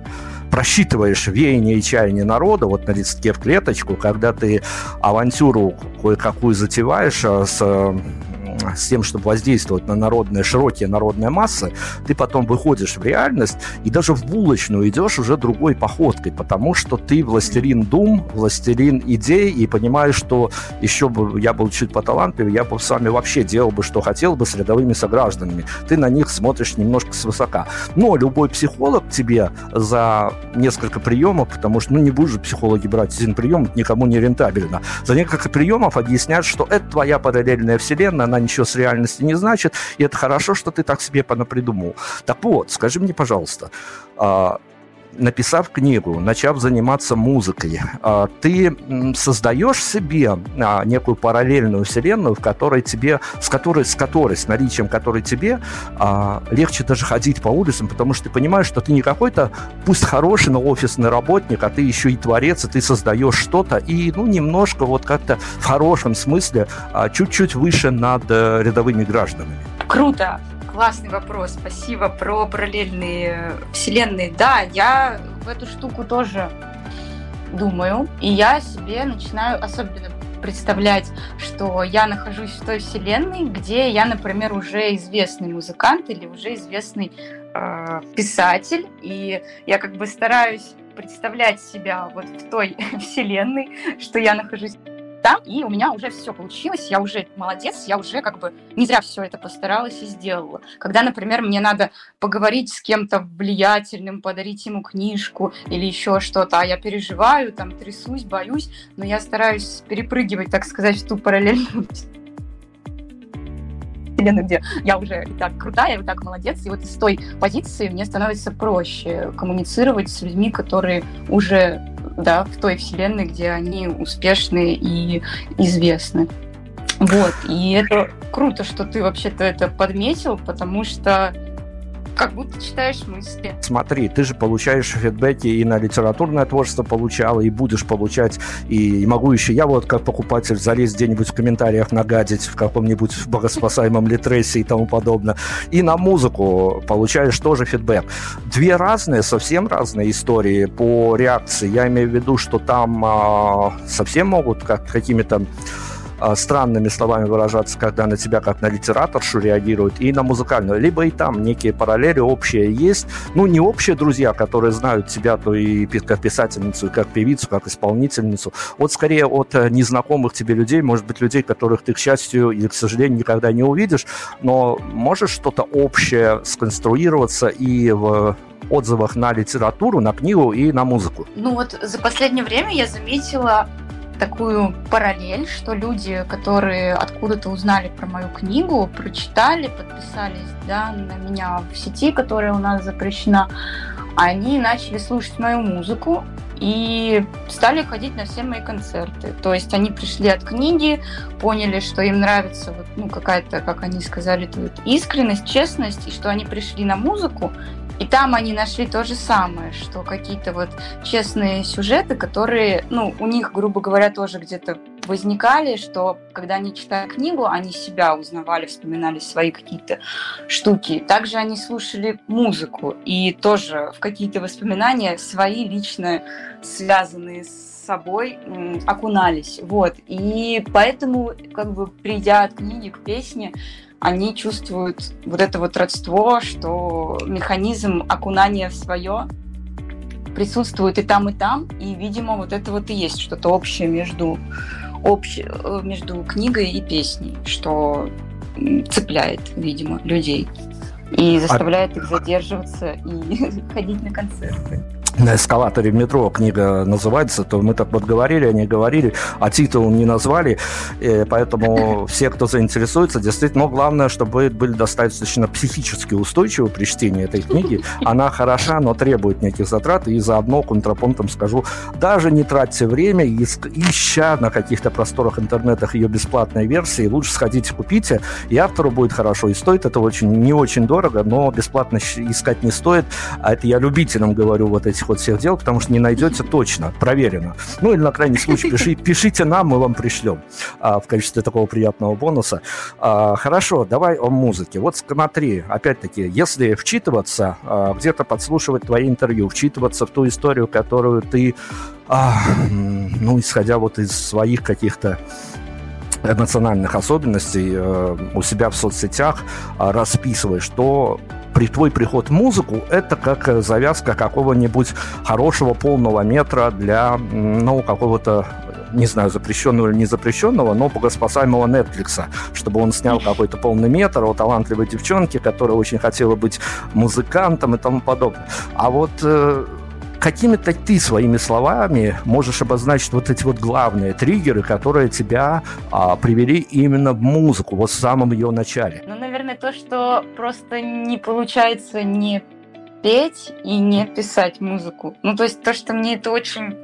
просчитываешь веяние и чаяние народа вот на листке в клеточку, когда ты авантюру кое-какую затеваешь а, с с тем, чтобы воздействовать на народные, широкие народные массы, ты потом выходишь в реальность и даже в булочную идешь уже другой походкой, потому что ты властелин дум, властелин идей и понимаешь, что еще бы я был чуть поталантливее, я бы с вами вообще делал бы, что хотел бы с рядовыми согражданами. Ты на них смотришь немножко свысока. Но любой психолог тебе за несколько приемов, потому что, ну, не будешь психологи брать один прием, никому не рентабельно. За несколько приемов объяснят, что это твоя параллельная вселенная, она ничего с реальностью не значит, и это хорошо, что ты так себе понапридумал. Так вот, скажи мне, пожалуйста, а, написав книгу, начав заниматься музыкой, а, ты создаешь себе а, некую параллельную вселенную, в которой тебе, с которой, с которой, с наличием которой тебе а, легче даже ходить по улицам, потому что ты понимаешь, что ты не какой-то, пусть хороший, но офисный работник, а ты еще и творец, и ты создаешь что-то, и, ну, немножко вот как-то в хорошем смысле чуть-чуть выше над э, рядовыми гражданами. Круто! Классный вопрос, спасибо. Про параллельные вселенные. Да, я в эту штуку тоже думаю. И я себе начинаю особенно представлять, что я нахожусь в той вселенной, где я, например, уже известный музыкант или уже известный э, писатель, и я как бы стараюсь представлять себя вот в той вселенной, что я нахожусь там, и у меня уже все получилось, я уже молодец, я уже как бы не зря все это постаралась и сделала. Когда, например, мне надо поговорить с кем-то влиятельным, подарить ему книжку или еще что-то, а я переживаю, там, трясусь, боюсь, но я стараюсь перепрыгивать, так сказать, в ту параллельную вселенную, где я уже и так крутая, и так молодец, и вот из той позиции мне становится проще коммуницировать с людьми, которые уже да, в той вселенной, где они успешны и известны. Вот, и это круто, что ты вообще-то это подметил, потому что как будто читаешь мысли. Смотри, ты же получаешь фидбэки и на литературное творчество получала, и будешь получать, и могу еще я вот как покупатель залезть где-нибудь в комментариях нагадить в каком-нибудь богоспасаемом литресе и тому подобное. И на музыку получаешь тоже фидбэк. Две разные, совсем разные истории по реакции. Я имею в виду, что там а, совсем могут как какими-то странными словами выражаться, когда на тебя как на литераторшу реагируют, и на музыкальную. Либо и там некие параллели общие есть. Ну, не общие друзья, которые знают тебя, то и как писательницу, и как певицу, как исполнительницу. Вот скорее от э, незнакомых тебе людей, может быть, людей, которых ты, к счастью или к сожалению, никогда не увидишь, но можешь что-то общее сконструироваться и в отзывах на литературу, на книгу и на музыку? Ну вот за последнее время я заметила такую параллель, что люди, которые откуда-то узнали про мою книгу, прочитали, подписались да, на меня в сети, которая у нас запрещена, они начали слушать мою музыку и стали ходить на все мои концерты. То есть они пришли от книги, поняли, что им нравится вот, ну, какая-то, как они сказали, вот, искренность, честность, и что они пришли на музыку, и там они нашли то же самое, что какие-то вот честные сюжеты, которые, ну, у них, грубо говоря, тоже где-то возникали, что когда они читали книгу, они себя узнавали, вспоминали свои какие-то штуки. Также они слушали музыку и тоже в какие-то воспоминания свои лично связанные с собой окунались. Вот. И поэтому, как бы, придя от книги к песне, они чувствуют вот это вот родство, что механизм окунания в свое присутствует и там, и там, и, видимо, вот это вот и есть что-то общее между, общ, э, между книгой и песней, что цепляет, видимо, людей и заставляет их задерживаться и ходить на концерты на эскалаторе в метро книга называется, то мы так вот говорили, они говорили, а титул не назвали, поэтому все, кто заинтересуется, действительно, но главное, чтобы были достаточно психически устойчивы при чтении этой книги. Она хороша, но требует неких затрат, и заодно контрапунктом скажу, даже не тратьте время, ища на каких-то просторах интернетах ее бесплатной версии, лучше сходите, купите, и автору будет хорошо, и стоит это очень, не очень дорого, но бесплатно искать не стоит, а это я любителям говорю вот этих вот всех дел, потому что не найдете точно, проверено. Ну или на крайний случай пиши, пишите нам, мы вам пришлем а, в качестве такого приятного бонуса. А, хорошо, давай о музыке. Вот смотри, опять-таки, если вчитываться, а, где-то подслушивать твои интервью, вчитываться в ту историю, которую ты, а, ну, исходя вот из своих каких-то национальных особенностей э, у себя в соцсетях э, расписываешь, то при твой приход музыку это как э, завязка какого-нибудь хорошего полного метра для, ну, какого-то не знаю, запрещенного или не запрещенного, но богоспасаемого Netflix, чтобы он снял какой-то полный метр о талантливой девчонке, которая очень хотела быть музыкантом и тому подобное. А вот э, какими-то ты своими словами можешь обозначить вот эти вот главные триггеры, которые тебя а, привели именно в музыку, вот в самом ее начале? Ну, то, что просто не получается не петь и не писать музыку. Ну, то есть то, что мне это очень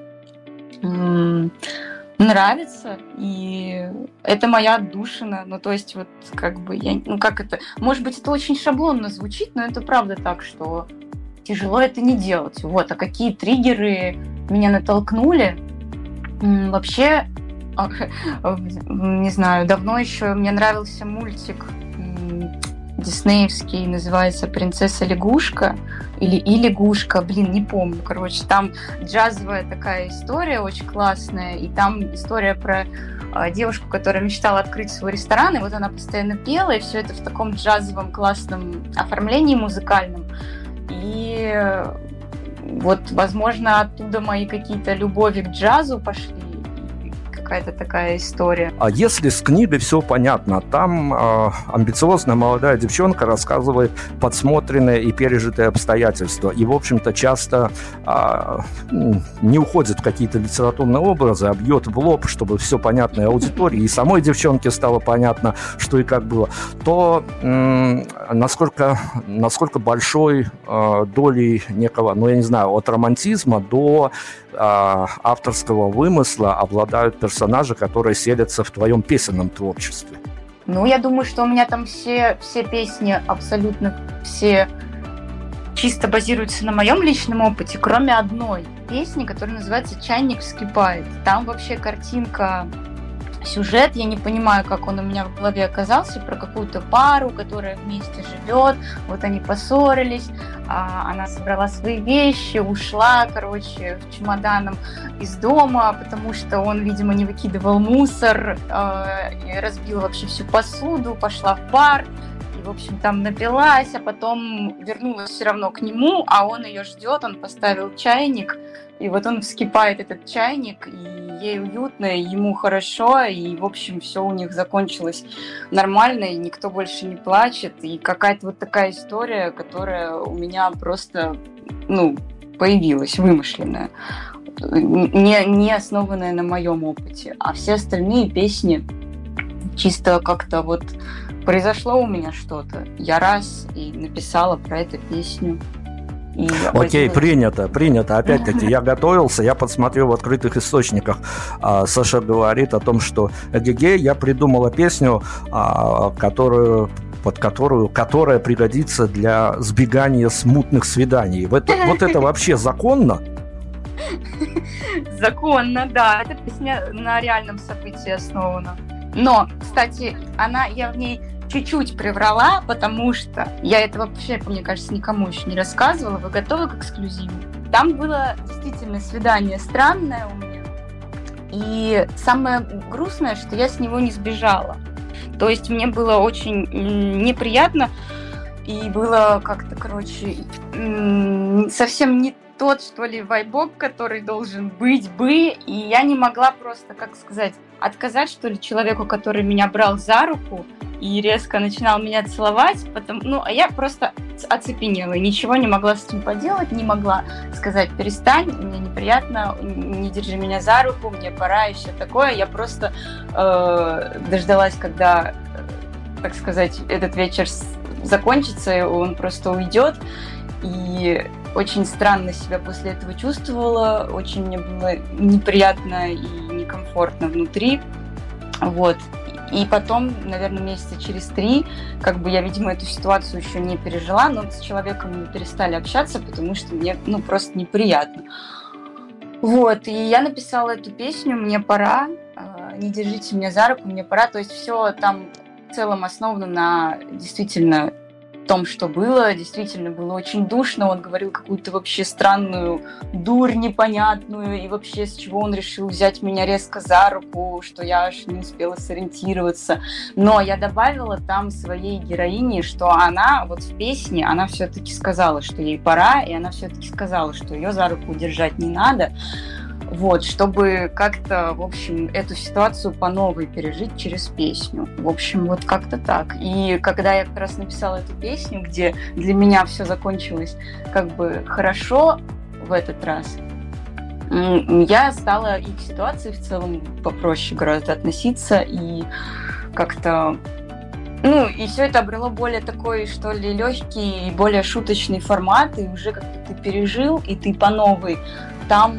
нравится, и это моя отдушина. Ну, то есть, вот, как бы, я, ну, как это, может быть, это очень шаблонно звучит, но это правда так, что тяжело это не делать. Вот, а какие триггеры меня натолкнули? Вообще, не знаю, давно еще мне нравился мультик диснеевский, называется «Принцесса лягушка» или «И лягушка», блин, не помню, короче, там джазовая такая история очень классная, и там история про а, девушку, которая мечтала открыть свой ресторан, и вот она постоянно пела, и все это в таком джазовом классном оформлении музыкальном. И вот, возможно, оттуда мои какие-то любови к джазу пошли, какая-то такая история. А если с книгой все понятно, там э, амбициозная молодая девчонка рассказывает подсмотренные и пережитые обстоятельства. И, в общем-то, часто э, не уходит в какие-то литературные образы, а бьет в лоб, чтобы все понятно аудитории, и самой девчонке стало понятно, что и как было. То э, насколько, насколько большой э, долей некого, ну, я не знаю, от романтизма до авторского вымысла обладают персонажи которые селятся в твоем песенном творчестве? Ну, я думаю, что у меня там все, все песни, абсолютно все чисто базируется на моем личном опыте, кроме одной песни, которая называется «Чайник вскипает». Там вообще картинка сюжет, я не понимаю, как он у меня в голове оказался, про какую-то пару, которая вместе живет, вот они поссорились, а она собрала свои вещи, ушла, короче, в чемоданом из дома, потому что он, видимо, не выкидывал мусор, э, разбил вообще всю посуду, пошла в бар, в общем, там напилась, а потом вернулась все равно к нему, а он ее ждет, он поставил чайник, и вот он вскипает этот чайник, и ей уютно, и ему хорошо, и, в общем, все у них закончилось нормально, и никто больше не плачет, и какая-то вот такая история, которая у меня просто, ну, появилась, вымышленная, не, не основанная на моем опыте, а все остальные песни чисто как-то вот произошло у меня что-то. Я раз и написала про эту песню. И Окей, принято, принято. Опять-таки, я готовился, я подсмотрел в открытых источниках. А, Саша говорит о том, что эгеге, я придумала песню, а, которую под которую, которая пригодится для сбегания смутных свиданий. Это, вот это вообще законно? Законно, да. Эта песня на реальном событии основана. Но, кстати, она, я в ней чуть-чуть приврала, потому что я это вообще, мне кажется, никому еще не рассказывала. Вы готовы к эксклюзиву? Там было действительно свидание странное у меня. И самое грустное, что я с него не сбежала. То есть мне было очень неприятно, и было как-то, короче, совсем не тот, что ли, вайбок, который должен быть бы, и я не могла просто, как сказать, отказать, что ли, человеку, который меня брал за руку и резко начинал меня целовать, потом, ну, а я просто оцепенела, ничего не могла с этим поделать, не могла сказать, перестань, мне неприятно, не держи меня за руку, мне пора и все такое, я просто э, дождалась, когда, э, так сказать, этот вечер закончится, и он просто уйдет, и очень странно себя после этого чувствовала, очень мне было неприятно и некомфортно внутри. Вот. И потом, наверное, месяца через три, как бы я, видимо, эту ситуацию еще не пережила, но с человеком мы перестали общаться, потому что мне, ну, просто неприятно. Вот, и я написала эту песню «Мне пора», а, «Не держите меня за руку, мне пора». То есть все там в целом основано на действительно том, что было. Действительно, было очень душно. Он говорил какую-то вообще странную дурь непонятную. И вообще, с чего он решил взять меня резко за руку, что я аж не успела сориентироваться. Но я добавила там своей героине, что она вот в песне, она все-таки сказала, что ей пора, и она все-таки сказала, что ее за руку держать не надо. Вот, чтобы как-то, в общем, эту ситуацию по новой пережить через песню. В общем, вот как-то так. И когда я как раз написала эту песню, где для меня все закончилось как бы хорошо в этот раз, я стала и к ситуации в целом попроще гораздо относиться и как-то ну, и все это обрело более такой, что ли, легкий и более шуточный формат, и уже как-то ты пережил, и ты по новой там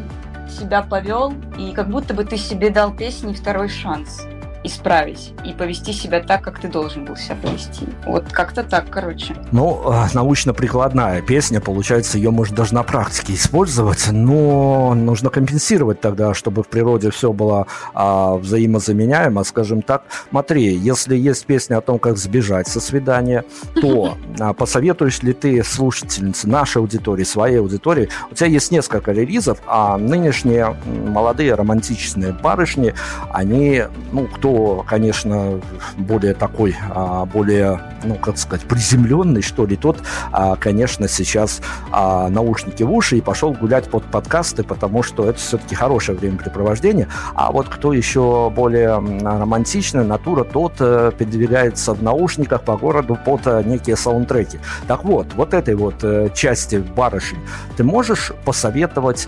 себя повел, и как будто бы ты себе дал песне второй шанс исправить и повести себя так, как ты должен был себя повести. Вот как-то так, короче. Ну, а, научно-прикладная песня, получается, ее можно даже на практике использовать, но нужно компенсировать тогда, чтобы в природе все было а, взаимозаменяемо, скажем так. Смотри, если есть песня о том, как сбежать со свидания, то а, посоветуешь ли ты слушательнице нашей аудитории, своей аудитории, у тебя есть несколько релизов, а нынешние молодые романтичные барышни, они, ну, кто конечно, более такой, а, более, ну, как сказать, приземленный, что ли, тот, а, конечно, сейчас а, наушники в уши и пошел гулять под подкасты, потому что это все-таки хорошее времяпрепровождение. А вот кто еще более романтичный, натура, тот э, передвигается в наушниках по городу под э, некие саундтреки. Так вот, вот этой вот э, части барышень ты можешь посоветовать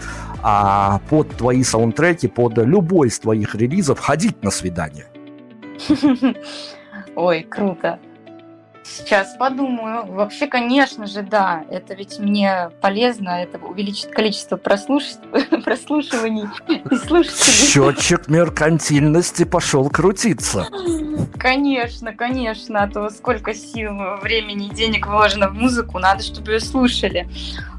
под твои саундтреки, под любой из твоих релизов ходить на свидание? Ой, круто. Сейчас подумаю. Вообще, конечно же, да. Это ведь мне полезно. Это увеличит количество прослуш... прослушиваний и слушателей. Счетчик меркантильности пошел крутиться. Конечно, конечно. А то сколько сил, времени и денег вложено в музыку. Надо, чтобы ее слушали.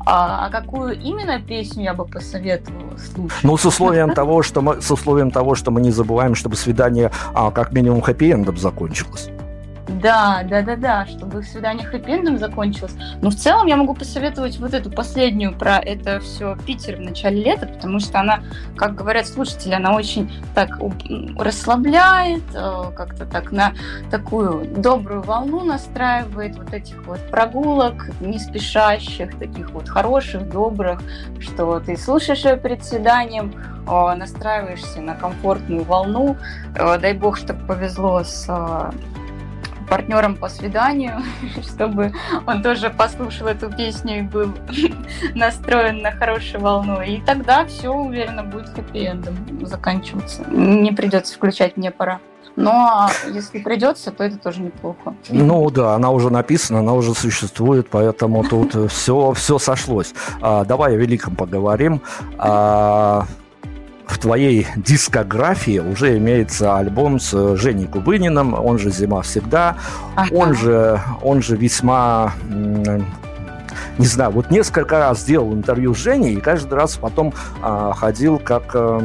А, а какую именно песню я бы посоветовала слушать? Ну, с условием того, что мы, с условием того, что мы не забываем, чтобы свидание а, как минимум хэппи-эндом закончилось. Да, да, да, да, чтобы свидание хэппи закончилось. Но в целом я могу посоветовать вот эту последнюю про это все Питер в начале лета, потому что она, как говорят слушатели, она очень так расслабляет, э, как-то так на такую добрую волну настраивает вот этих вот прогулок, не спешащих, таких вот хороших, добрых, что ты слушаешь ее перед свиданием, настраиваешься на комфортную волну. Э, дай бог, чтобы повезло с э, партнером по свиданию, чтобы он тоже послушал эту песню и был настроен на хорошую волну. И тогда все, уверенно, будет хэппи-эндом заканчиваться. Не придется включать мне пора. Но если придется, то это тоже неплохо. Ну да, она уже написана, она уже существует, поэтому тут все, все сошлось. А, давай о великом поговорим. А, в твоей дискографии уже имеется альбом с Женей Кубыниным, он же «Зима всегда», ага. он, же, он же весьма не знаю, вот несколько раз делал интервью с Женей, и каждый раз потом а, ходил как, а,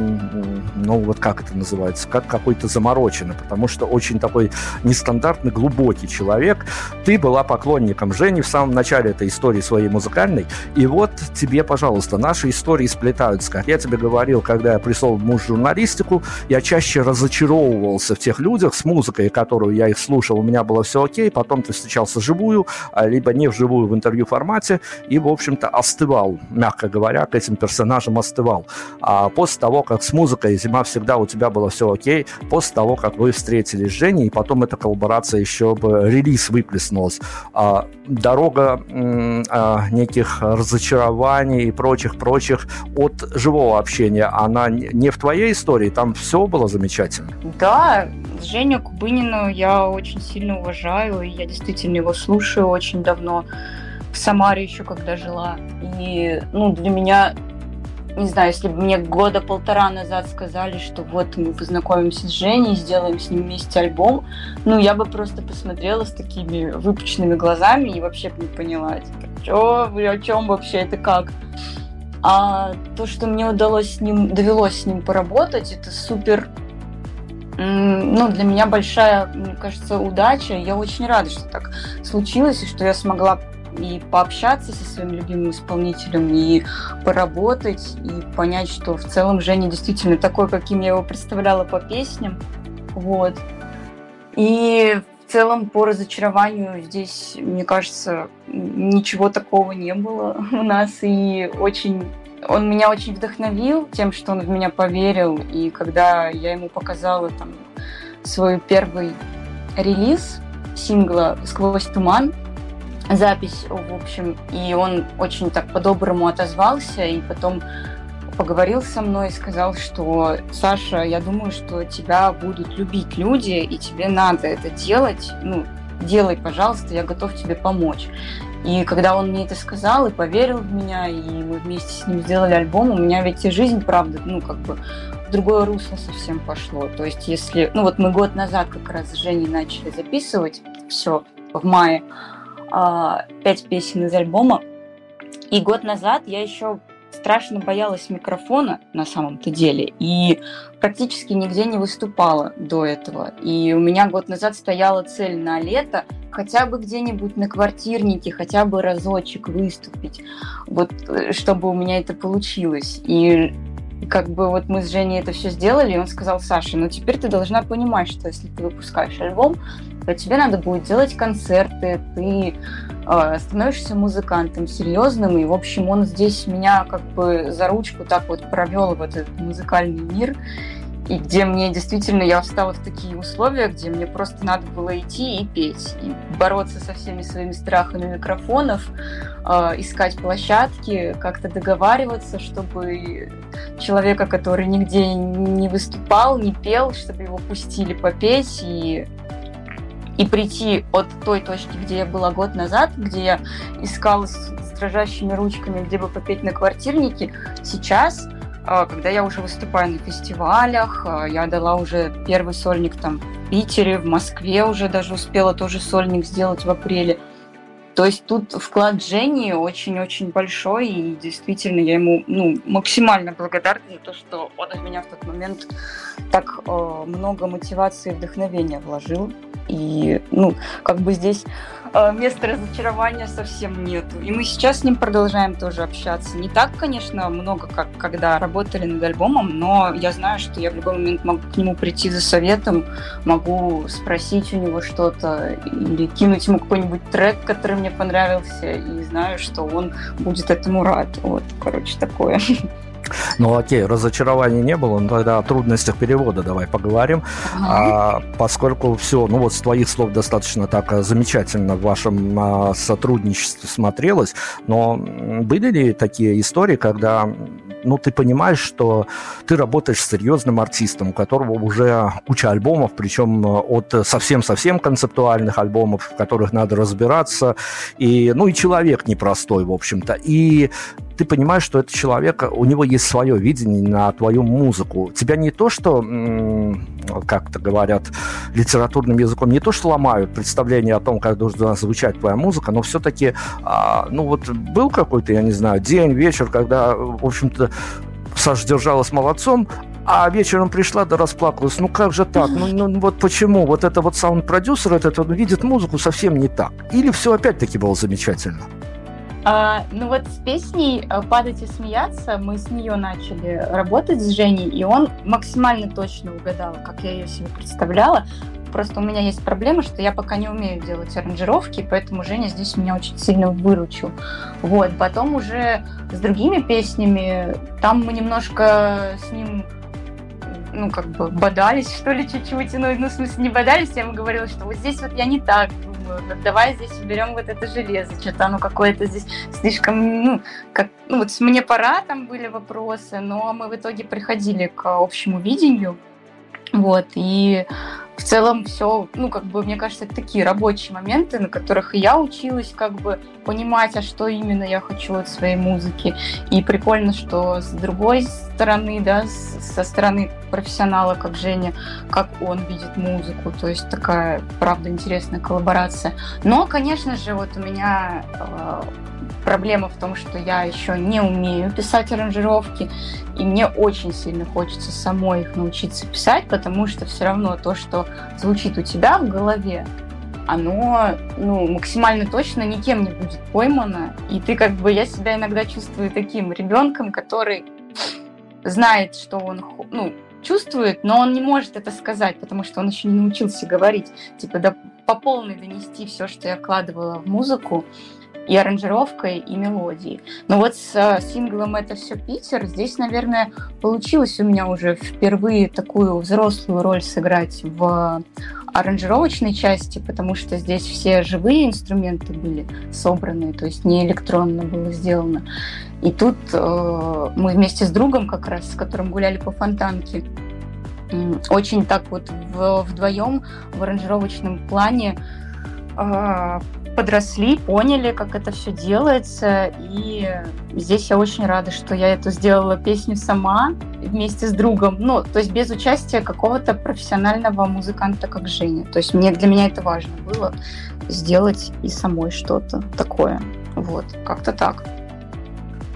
ну вот как это называется, как какой-то замороченный, потому что очень такой нестандартный, глубокий человек. Ты была поклонником Жени в самом начале этой истории своей музыкальной, и вот тебе, пожалуйста, наши истории сплетаются. Как я тебе говорил, когда я пришел в муж-журналистику, я чаще разочаровывался в тех людях с музыкой, которую я их слушал, у меня было все окей, потом ты встречался живую, а, либо не вживую в интервью формате, и, в общем-то, остывал, мягко говоря, к этим персонажам остывал. А после того, как с музыкой «Зима всегда» у тебя было все окей, после того, как вы встретились с Женей, и потом эта коллаборация еще бы релиз выплеснулась, а, дорога а, неких разочарований и прочих-прочих от живого общения, она не в твоей истории, там все было замечательно? Да, Женю Кубынину я очень сильно уважаю, и я действительно его слушаю очень давно в Самаре еще когда жила. И, ну, для меня, не знаю, если бы мне года полтора назад сказали, что вот мы познакомимся с Женей, сделаем с ним вместе альбом, ну, я бы просто посмотрела с такими выпученными глазами и вообще бы не поняла, типа, что, о чем вообще, это как? А то, что мне удалось с ним, довелось с ним поработать, это супер ну, для меня большая, мне кажется, удача. Я очень рада, что так случилось, и что я смогла и пообщаться со своим любимым исполнителем, и поработать, и понять, что в целом Женя действительно такой, каким я его представляла по песням. Вот. И в целом по разочарованию здесь, мне кажется, ничего такого не было у нас. И очень он меня очень вдохновил тем, что он в меня поверил. И когда я ему показала там свой первый релиз сингла «Сквозь туман», запись, в общем, и он очень так по-доброму отозвался, и потом поговорил со мной и сказал, что Саша, я думаю, что тебя будут любить люди, и тебе надо это делать, ну, делай, пожалуйста, я готов тебе помочь. И когда он мне это сказал и поверил в меня, и мы вместе с ним сделали альбом, у меня ведь и жизнь, правда, ну, как бы в другое русло совсем пошло. То есть если... Ну, вот мы год назад как раз с Женей начали записывать все в мае, пять песен из альбома. И год назад я еще страшно боялась микрофона на самом-то деле и практически нигде не выступала до этого. И у меня год назад стояла цель на лето хотя бы где-нибудь на квартирнике, хотя бы разочек выступить, вот э, чтобы у меня это получилось. И как бы вот мы с Женей это все сделали, и он сказал, Саша, ну теперь ты должна понимать, что если ты выпускаешь альбом, то тебе надо будет делать концерты, ты э, становишься музыкантом серьезным, и, в общем, он здесь меня как бы за ручку так вот провел в этот музыкальный мир, и где мне действительно, я встала в такие условия, где мне просто надо было идти и петь, и бороться со всеми своими страхами микрофонов, э, искать площадки, как-то договариваться, чтобы человека, который нигде не выступал, не пел, чтобы его пустили попеть, и и прийти от той точки, где я была год назад, где я искала с дрожащими ручками, где бы попеть на квартирнике, сейчас а, когда я уже выступаю на фестивалях, а, я дала уже первый сольник там в Питере, в Москве уже даже успела тоже сольник сделать в апреле. То есть тут вклад Жени очень-очень большой, и действительно я ему ну, максимально благодарна за то, что он в меня в тот момент так э, много мотивации и вдохновения вложил. И, ну, как бы здесь места разочарования совсем нету. И мы сейчас с ним продолжаем тоже общаться. Не так, конечно, много, как когда работали над альбомом, но я знаю, что я в любой момент могу к нему прийти за советом, могу спросить у него что-то или кинуть ему какой-нибудь трек, который мне понравился, и знаю, что он будет этому рад. Вот, короче, такое. Ну окей, разочарования не было, но тогда о трудностях перевода давай поговорим. Ага. А, поскольку все, ну вот с твоих слов достаточно так а, замечательно в вашем а, сотрудничестве смотрелось, но были ли такие истории, когда ну, ты понимаешь, что ты работаешь с серьезным артистом, у которого уже куча альбомов, причем от совсем-совсем концептуальных альбомов, в которых надо разбираться, и, ну, и человек непростой, в общем-то, и ты понимаешь, что этот человек, у него есть свое видение на твою музыку. Тебя не то, что, как-то говорят литературным языком, не то, что ломают представление о том, как должна звучать твоя музыка, но все-таки, а, ну вот был какой-то, я не знаю, день, вечер, когда, в общем-то, Саша держалась молодцом, а вечером пришла да расплакалась. Ну как же так? Ну, ну вот почему? Вот это вот саунд-продюсер этот он видит музыку совсем не так. Или все опять-таки было замечательно? А, ну вот с песней э, «Падать и смеяться» мы с нее начали работать с Женей, и он максимально точно угадал, как я ее себе представляла. Просто у меня есть проблема, что я пока не умею делать аранжировки, поэтому Женя здесь меня очень сильно выручил. Вот, потом уже с другими песнями, там мы немножко с ним ну, как бы бодались, что ли, чуть-чуть. Ну, ну, в смысле, не бодались, я ему говорила, что вот здесь вот я не так думаю, давай здесь уберем вот это железо, что-то оно какое-то здесь слишком, ну, как, ну, вот мне пора, там были вопросы, но мы в итоге приходили к общему видению, вот, и в целом все, ну, как бы, мне кажется, это такие рабочие моменты, на которых я училась, как бы, понимать, а что именно я хочу от своей музыки. И прикольно, что с другой стороны, да, со стороны профессионала, как Женя, как он видит музыку. То есть такая, правда, интересная коллаборация. Но, конечно же, вот у меня э, проблема в том, что я еще не умею писать аранжировки, и мне очень сильно хочется самой их научиться писать, потому что все равно то, что звучит у тебя в голове, оно ну, максимально точно никем не будет поймано. И ты как бы, я себя иногда чувствую таким ребенком, который знает, что он ну, чувствует, но он не может это сказать, потому что он еще не научился говорить. Типа, да, по полной донести все, что я вкладывала в музыку, и аранжировкой, и мелодией. Но вот с э, синглом «Это все Питер» здесь, наверное, получилось у меня уже впервые такую взрослую роль сыграть в аранжировочной части, потому что здесь все живые инструменты были собраны, то есть не электронно было сделано. И тут э, мы вместе с другом как раз, с которым гуляли по фонтанке, очень так вот вдвоем в аранжировочном плане э, подросли, поняли, как это все делается. И здесь я очень рада, что я эту сделала песню сама вместе с другом. Ну, то есть без участия какого-то профессионального музыканта, как Женя. То есть мне, для меня это важно было сделать и самой что-то такое. Вот, как-то так.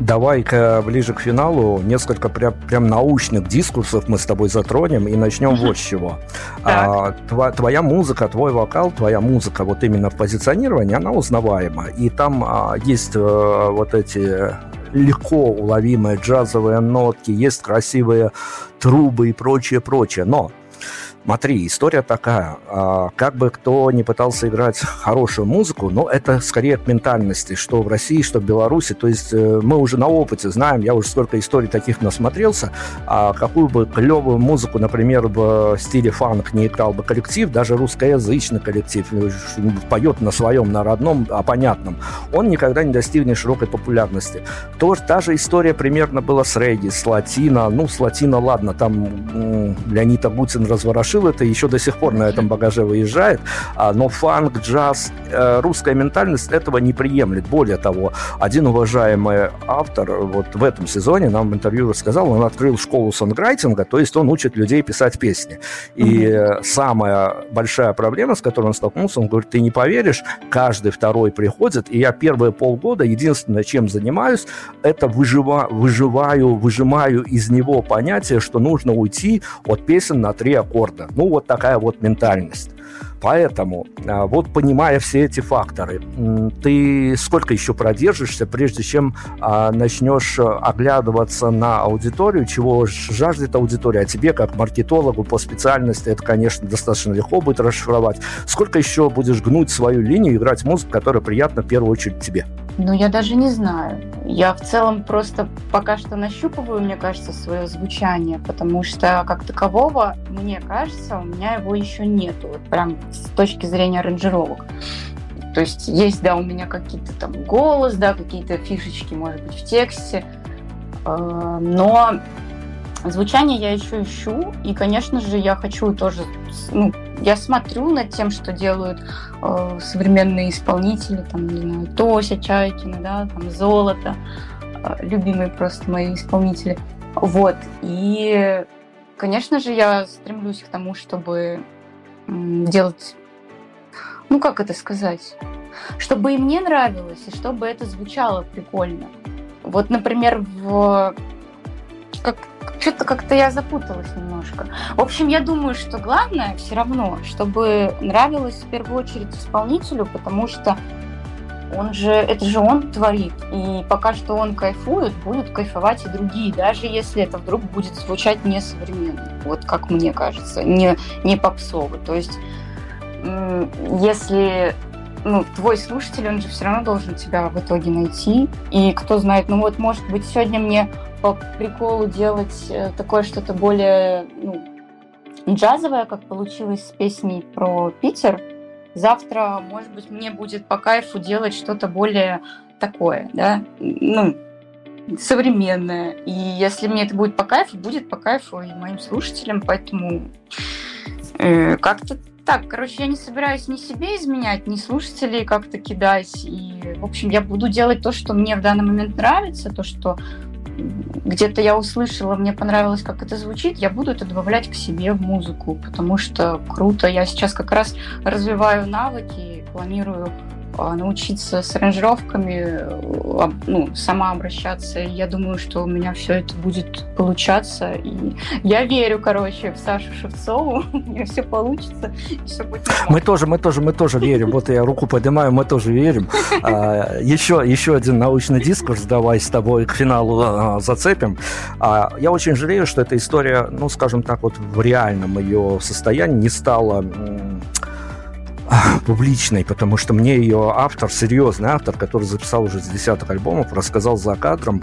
Давай-ка ближе к финалу несколько прям, прям научных дискурсов мы с тобой затронем и начнем вот с чего. А, тва, твоя музыка, твой вокал, твоя музыка вот именно в позиционировании, она узнаваема. И там а, есть а, вот эти легко уловимые джазовые нотки, есть красивые трубы и прочее, прочее. Но Смотри, история такая. А, как бы кто не пытался играть хорошую музыку, но это скорее к ментальности, что в России, что в Беларуси. То есть э, мы уже на опыте знаем, я уже столько историй таких насмотрелся, а какую бы клевую музыку, например, в стиле фанк не играл бы коллектив, даже русскоязычный коллектив, э, поет на своем, на родном, а понятном, он никогда не достигнет широкой популярности. То, та же история примерно была с регги, с латино. Ну, с латино, ладно, там Леонид Агутин разворошил и еще до сих пор на этом багаже выезжает. А, но фанк, джаз, э, русская ментальность этого не приемлет. Более того, один уважаемый автор вот в этом сезоне нам в интервью рассказал, он открыл школу сонграйтинга, то есть он учит людей писать песни. И mm-hmm. самая большая проблема, с которой он столкнулся, он говорит, ты не поверишь, каждый второй приходит, и я первые полгода единственное, чем занимаюсь, это выжива, выживаю, выжимаю из него понятие, что нужно уйти от песен на три аккорда. Ну, вот такая вот ментальность. Поэтому, а, вот понимая все эти факторы, ты сколько еще продержишься, прежде чем а, начнешь оглядываться на аудиторию, чего жаждет аудитория, а тебе, как маркетологу по специальности, это, конечно, достаточно легко будет расшифровать. Сколько еще будешь гнуть свою линию, играть музыку, которая приятна в первую очередь тебе? Ну, я даже не знаю. Я в целом просто пока что нащупываю, мне кажется, свое звучание, потому что как такового, мне кажется, у меня его еще нету. Вот прям с точки зрения аранжировок. То есть есть, да, у меня какие-то там голос, да, какие-то фишечки, может быть, в тексте, э, но звучание я еще ищу, и, конечно же, я хочу тоже, ну, я смотрю над тем, что делают э, современные исполнители, там, не знаю, Тося Чайкина, да, там, Золото, э, любимые просто мои исполнители. Вот, и, конечно же, я стремлюсь к тому, чтобы делать, ну как это сказать, чтобы и мне нравилось, и чтобы это звучало прикольно. Вот, например, в как что-то как-то я запуталась немножко. В общем, я думаю, что главное все равно, чтобы нравилось в первую очередь исполнителю, потому что он же, это же он творит. И пока что он кайфует, будут кайфовать и другие, даже если это вдруг будет звучать несовременно. Вот как мне кажется, не, не попсово. То есть, если ну, твой слушатель, он же все равно должен тебя в итоге найти. И кто знает, ну вот, может быть, сегодня мне по приколу делать э, такое что-то более ну, джазовое, как получилось с песней про Питер. Завтра, может быть, мне будет по кайфу делать что-то более такое, да, ну, современное. И если мне это будет по кайфу, будет по кайфу и моим слушателям, поэтому э, как-то так, короче, я не собираюсь ни себе изменять, ни слушателей как-то кидать. И, в общем, я буду делать то, что мне в данный момент нравится, то, что где-то я услышала, мне понравилось, как это звучит, я буду это добавлять к себе в музыку, потому что круто. Я сейчас как раз развиваю навыки, планирую научиться с аранжировками, э, ну, сама обращаться. Я думаю, что у меня все это будет получаться. И я верю, короче, в Сашу Шевцову. У нее все получится, все будет. Мы тоже, мы тоже, мы тоже верим. Вот я руку поднимаю, мы тоже верим. А, еще, еще один научный дискурс давай с тобой к финалу а, зацепим. Я очень жалею, что эта история, ну, скажем так, вот в реальном ее состоянии не стала публичной, потому что мне ее автор, серьезный автор, который записал уже с десяток альбомов, рассказал за кадром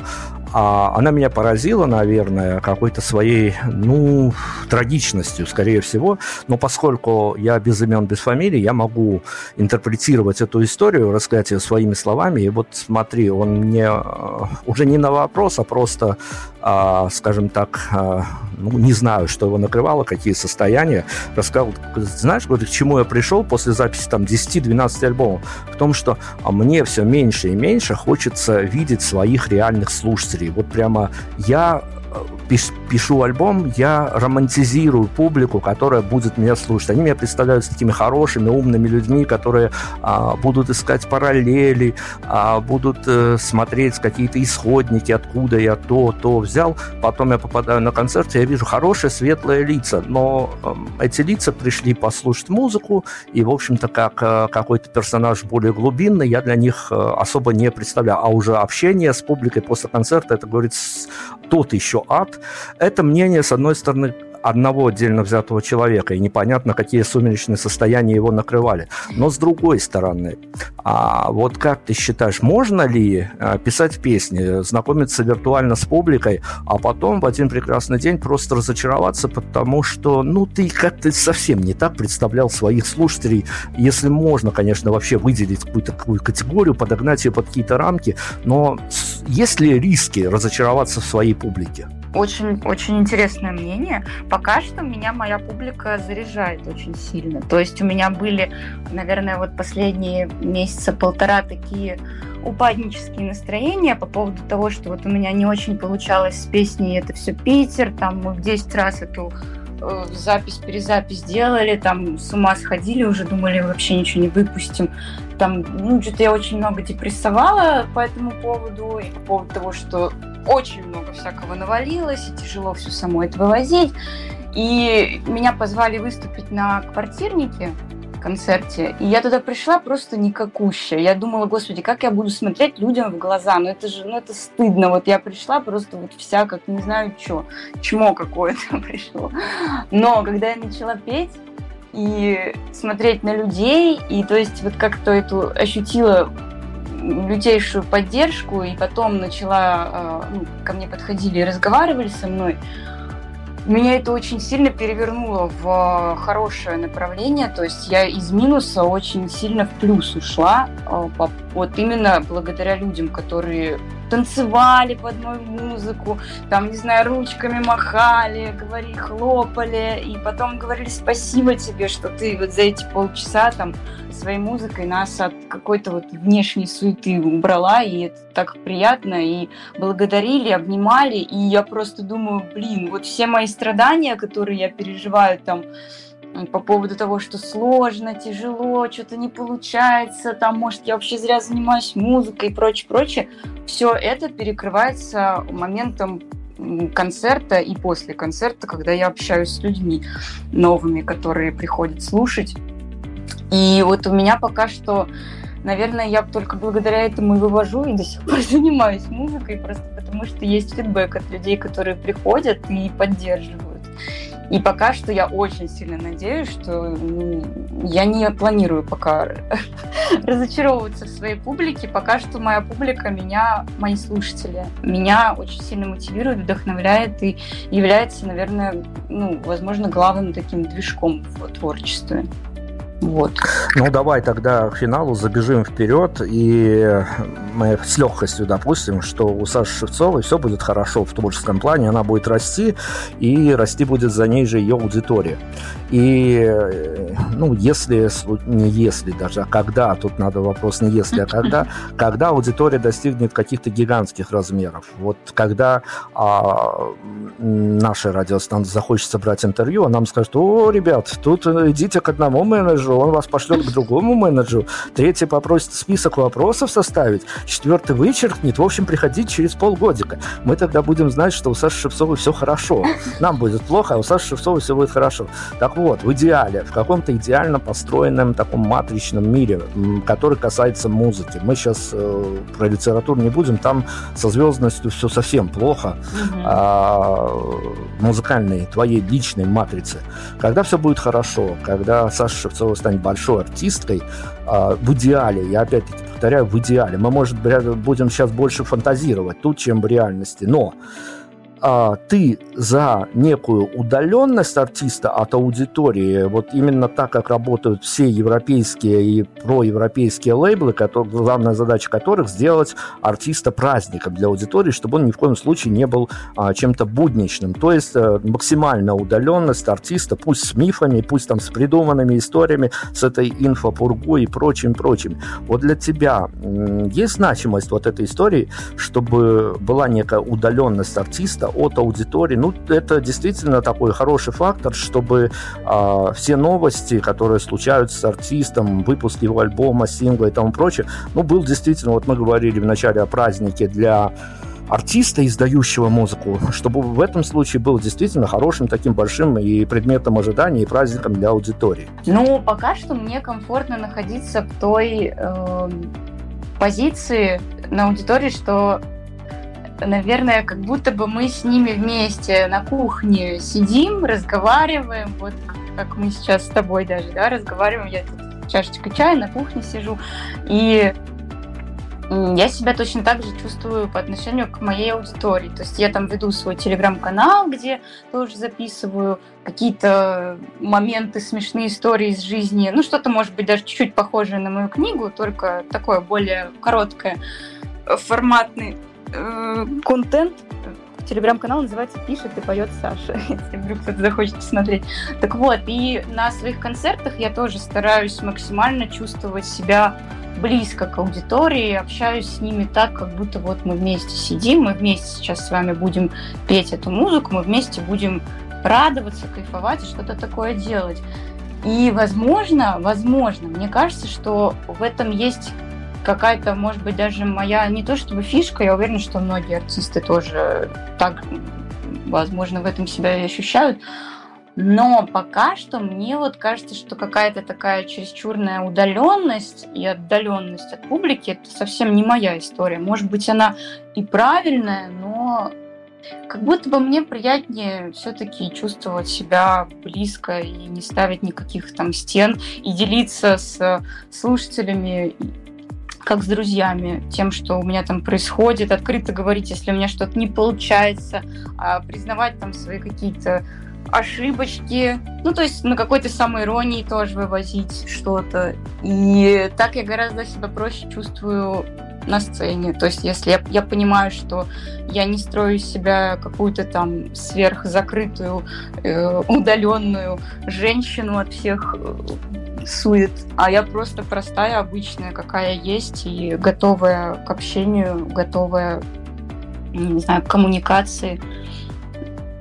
она меня поразила, наверное, какой-то своей, ну, трагичностью, скорее всего. Но поскольку я без имен, без фамилий, я могу интерпретировать эту историю, рассказать ее своими словами. И вот смотри, он мне э, уже не на вопрос, а просто, а, скажем так, а, ну, не знаю, что его накрывало, какие состояния, рассказал, знаешь, говорит, к чему я пришел после записи там 10-12 альбомов? В том, что а мне все меньше и меньше хочется видеть своих реальных слушателей. Вот прямо я пишу альбом, я романтизирую публику, которая будет меня слушать. Они меня представляют такими хорошими, умными людьми, которые а, будут искать параллели, а, будут а, смотреть какие-то исходники, откуда я то, то взял. Потом я попадаю на концерт, и я вижу хорошие, светлые лица. Но э, эти лица пришли послушать музыку, и, в общем-то, как э, какой-то персонаж более глубинный, я для них э, особо не представляю. А уже общение с публикой после концерта, это, говорит, тот еще ад, это мнение, с одной стороны, одного отдельно взятого человека, и непонятно, какие сумеречные состояния его накрывали. Но с другой стороны, а вот как ты считаешь, можно ли а, писать песни, знакомиться виртуально с публикой, а потом в один прекрасный день просто разочароваться, потому что, ну, ты как-то совсем не так представлял своих слушателей, если можно, конечно, вообще выделить какую-то такую категорию, подогнать ее под какие-то рамки, но есть ли риски разочароваться в своей публике? Очень, очень интересное мнение. Пока что меня моя публика заряжает очень сильно. То есть у меня были, наверное, вот последние месяца полтора такие упаднические настроения по поводу того, что вот у меня не очень получалось с песней «Это все Питер», там мы в 10 раз эту э, запись, перезапись делали, там с ума сходили, уже думали, вообще ничего не выпустим. Там, ну, что-то я очень много депрессовала по этому поводу и по поводу того, что очень много всякого навалилось, и тяжело все самой это вывозить. И меня позвали выступить на квартирнике, концерте. И я туда пришла просто никакущая. Я думала, господи, как я буду смотреть людям в глаза? Ну это же, ну это стыдно. Вот я пришла просто вот вся, как не знаю что, чмо какое-то пришло. Но когда я начала петь, и смотреть на людей, и то есть вот как-то эту ощутила лютейшую поддержку, и потом начала, э, ну, ко мне подходили и разговаривали со мной, меня это очень сильно перевернуло в хорошее направление, то есть я из минуса очень сильно в плюс ушла, э, вот именно благодаря людям, которые танцевали под мою музыку, там, не знаю, ручками махали, говорили, хлопали, и потом говорили спасибо тебе, что ты вот за эти полчаса там своей музыкой нас от какой-то вот внешней суеты убрала, и это так приятно, и благодарили, обнимали, и я просто думаю, блин, вот все мои страдания, которые я переживаю там, по поводу того, что сложно, тяжело, что-то не получается, там, может, я вообще зря занимаюсь музыкой и прочее, прочее, все это перекрывается моментом концерта и после концерта, когда я общаюсь с людьми новыми, которые приходят слушать. И вот у меня пока что, наверное, я только благодаря этому и вывожу, и до сих пор занимаюсь музыкой, просто потому что есть фидбэк от людей, которые приходят и поддерживают. И пока что я очень сильно надеюсь, что я не планирую пока разочаровываться в своей публике. Пока что моя публика меня, мои слушатели, меня очень сильно мотивирует, вдохновляет и является, наверное, ну, возможно, главным таким движком в творчестве. Вот. Ну, давай тогда к финалу забежим вперед, и мы с легкостью допустим, что у Саши Шевцовой все будет хорошо в творческом плане, она будет расти, и расти будет за ней же ее аудитория. И, ну, если, не если даже, а когда, тут надо вопрос не если, а когда, когда аудитория достигнет каких-то гигантских размеров. Вот когда а, наша радиостанция захочет собрать интервью, а нам скажет, о, ребят, тут идите к одному менеджеру, менеджеру, он вас пошлет к другому менеджеру, третий попросит список вопросов составить, четвертый вычеркнет, в общем, приходить через полгодика. Мы тогда будем знать, что у Саши Шевцовой все хорошо. Нам будет плохо, а у Саши Шевцовой все будет хорошо. Так вот, в идеале, в каком-то идеально построенном таком матричном мире, который касается музыки. Мы сейчас э, про литературу не будем, там со звездностью все совсем плохо. Угу. А, музыкальной, твоей личной матрицы. Когда все будет хорошо, когда Саша Шевцова станет большой артисткой, а, в идеале, я опять-таки повторяю, в идеале, мы, может, будем сейчас больше фантазировать тут, чем в реальности, но а, ты за некую удаленность артиста от аудитории, вот именно так, как работают все европейские и проевропейские лейблы, которые, главная задача которых сделать артиста праздником для аудитории, чтобы он ни в коем случае не был а, чем-то будничным. То есть а, максимальная удаленность артиста, пусть с мифами, пусть там с придуманными историями, с этой инфопургой и прочим-прочим. Вот для тебя есть значимость вот этой истории, чтобы была некая удаленность артиста от аудитории. Ну, это действительно такой хороший фактор, чтобы э, все новости, которые случаются с артистом, выпуск его альбома, сингла и тому прочее, ну, был действительно, вот мы говорили вначале о празднике для артиста, издающего музыку, чтобы в этом случае был действительно хорошим, таким большим и предметом ожидания, и праздником для аудитории? Ну, пока что мне комфортно находиться в той э, позиции на аудитории, что наверное, как будто бы мы с ними вместе на кухне сидим, разговариваем, вот как мы сейчас с тобой даже, да, разговариваем, я тут чашечкой чая на кухне сижу, и я себя точно так же чувствую по отношению к моей аудитории. То есть я там веду свой телеграм-канал, где тоже записываю какие-то моменты, смешные истории из жизни. Ну, что-то, может быть, даже чуть-чуть похожее на мою книгу, только такое более короткое, форматный э, контент, телеграм-канал называется «Пишет и поет Саша», если вдруг кто-то захочет посмотреть. Так вот, и на своих концертах я тоже стараюсь максимально чувствовать себя близко к аудитории, общаюсь с ними так, как будто вот мы вместе сидим, мы вместе сейчас с вами будем петь эту музыку, мы вместе будем радоваться, кайфовать и что-то такое делать. И, возможно, возможно, мне кажется, что в этом есть какая-то, может быть, даже моя, не то чтобы фишка, я уверена, что многие артисты тоже так, возможно, в этом себя и ощущают, но пока что мне вот кажется, что какая-то такая чересчурная удаленность и отдаленность от публики это совсем не моя история. Может быть, она и правильная, но как будто бы мне приятнее все-таки чувствовать себя близко и не ставить никаких там стен и делиться с слушателями как с друзьями, тем, что у меня там происходит, открыто говорить, если у меня что-то не получается, а признавать там свои какие-то ошибочки, ну, то есть на какой-то самоиронии тоже вывозить что-то. И так я гораздо себя проще чувствую на сцене. То есть если я, я понимаю, что я не строю себя какую-то там сверхзакрытую, э, удаленную женщину от всех э, сует, а я просто простая, обычная, какая есть, и готовая к общению, готовая, не знаю, к коммуникации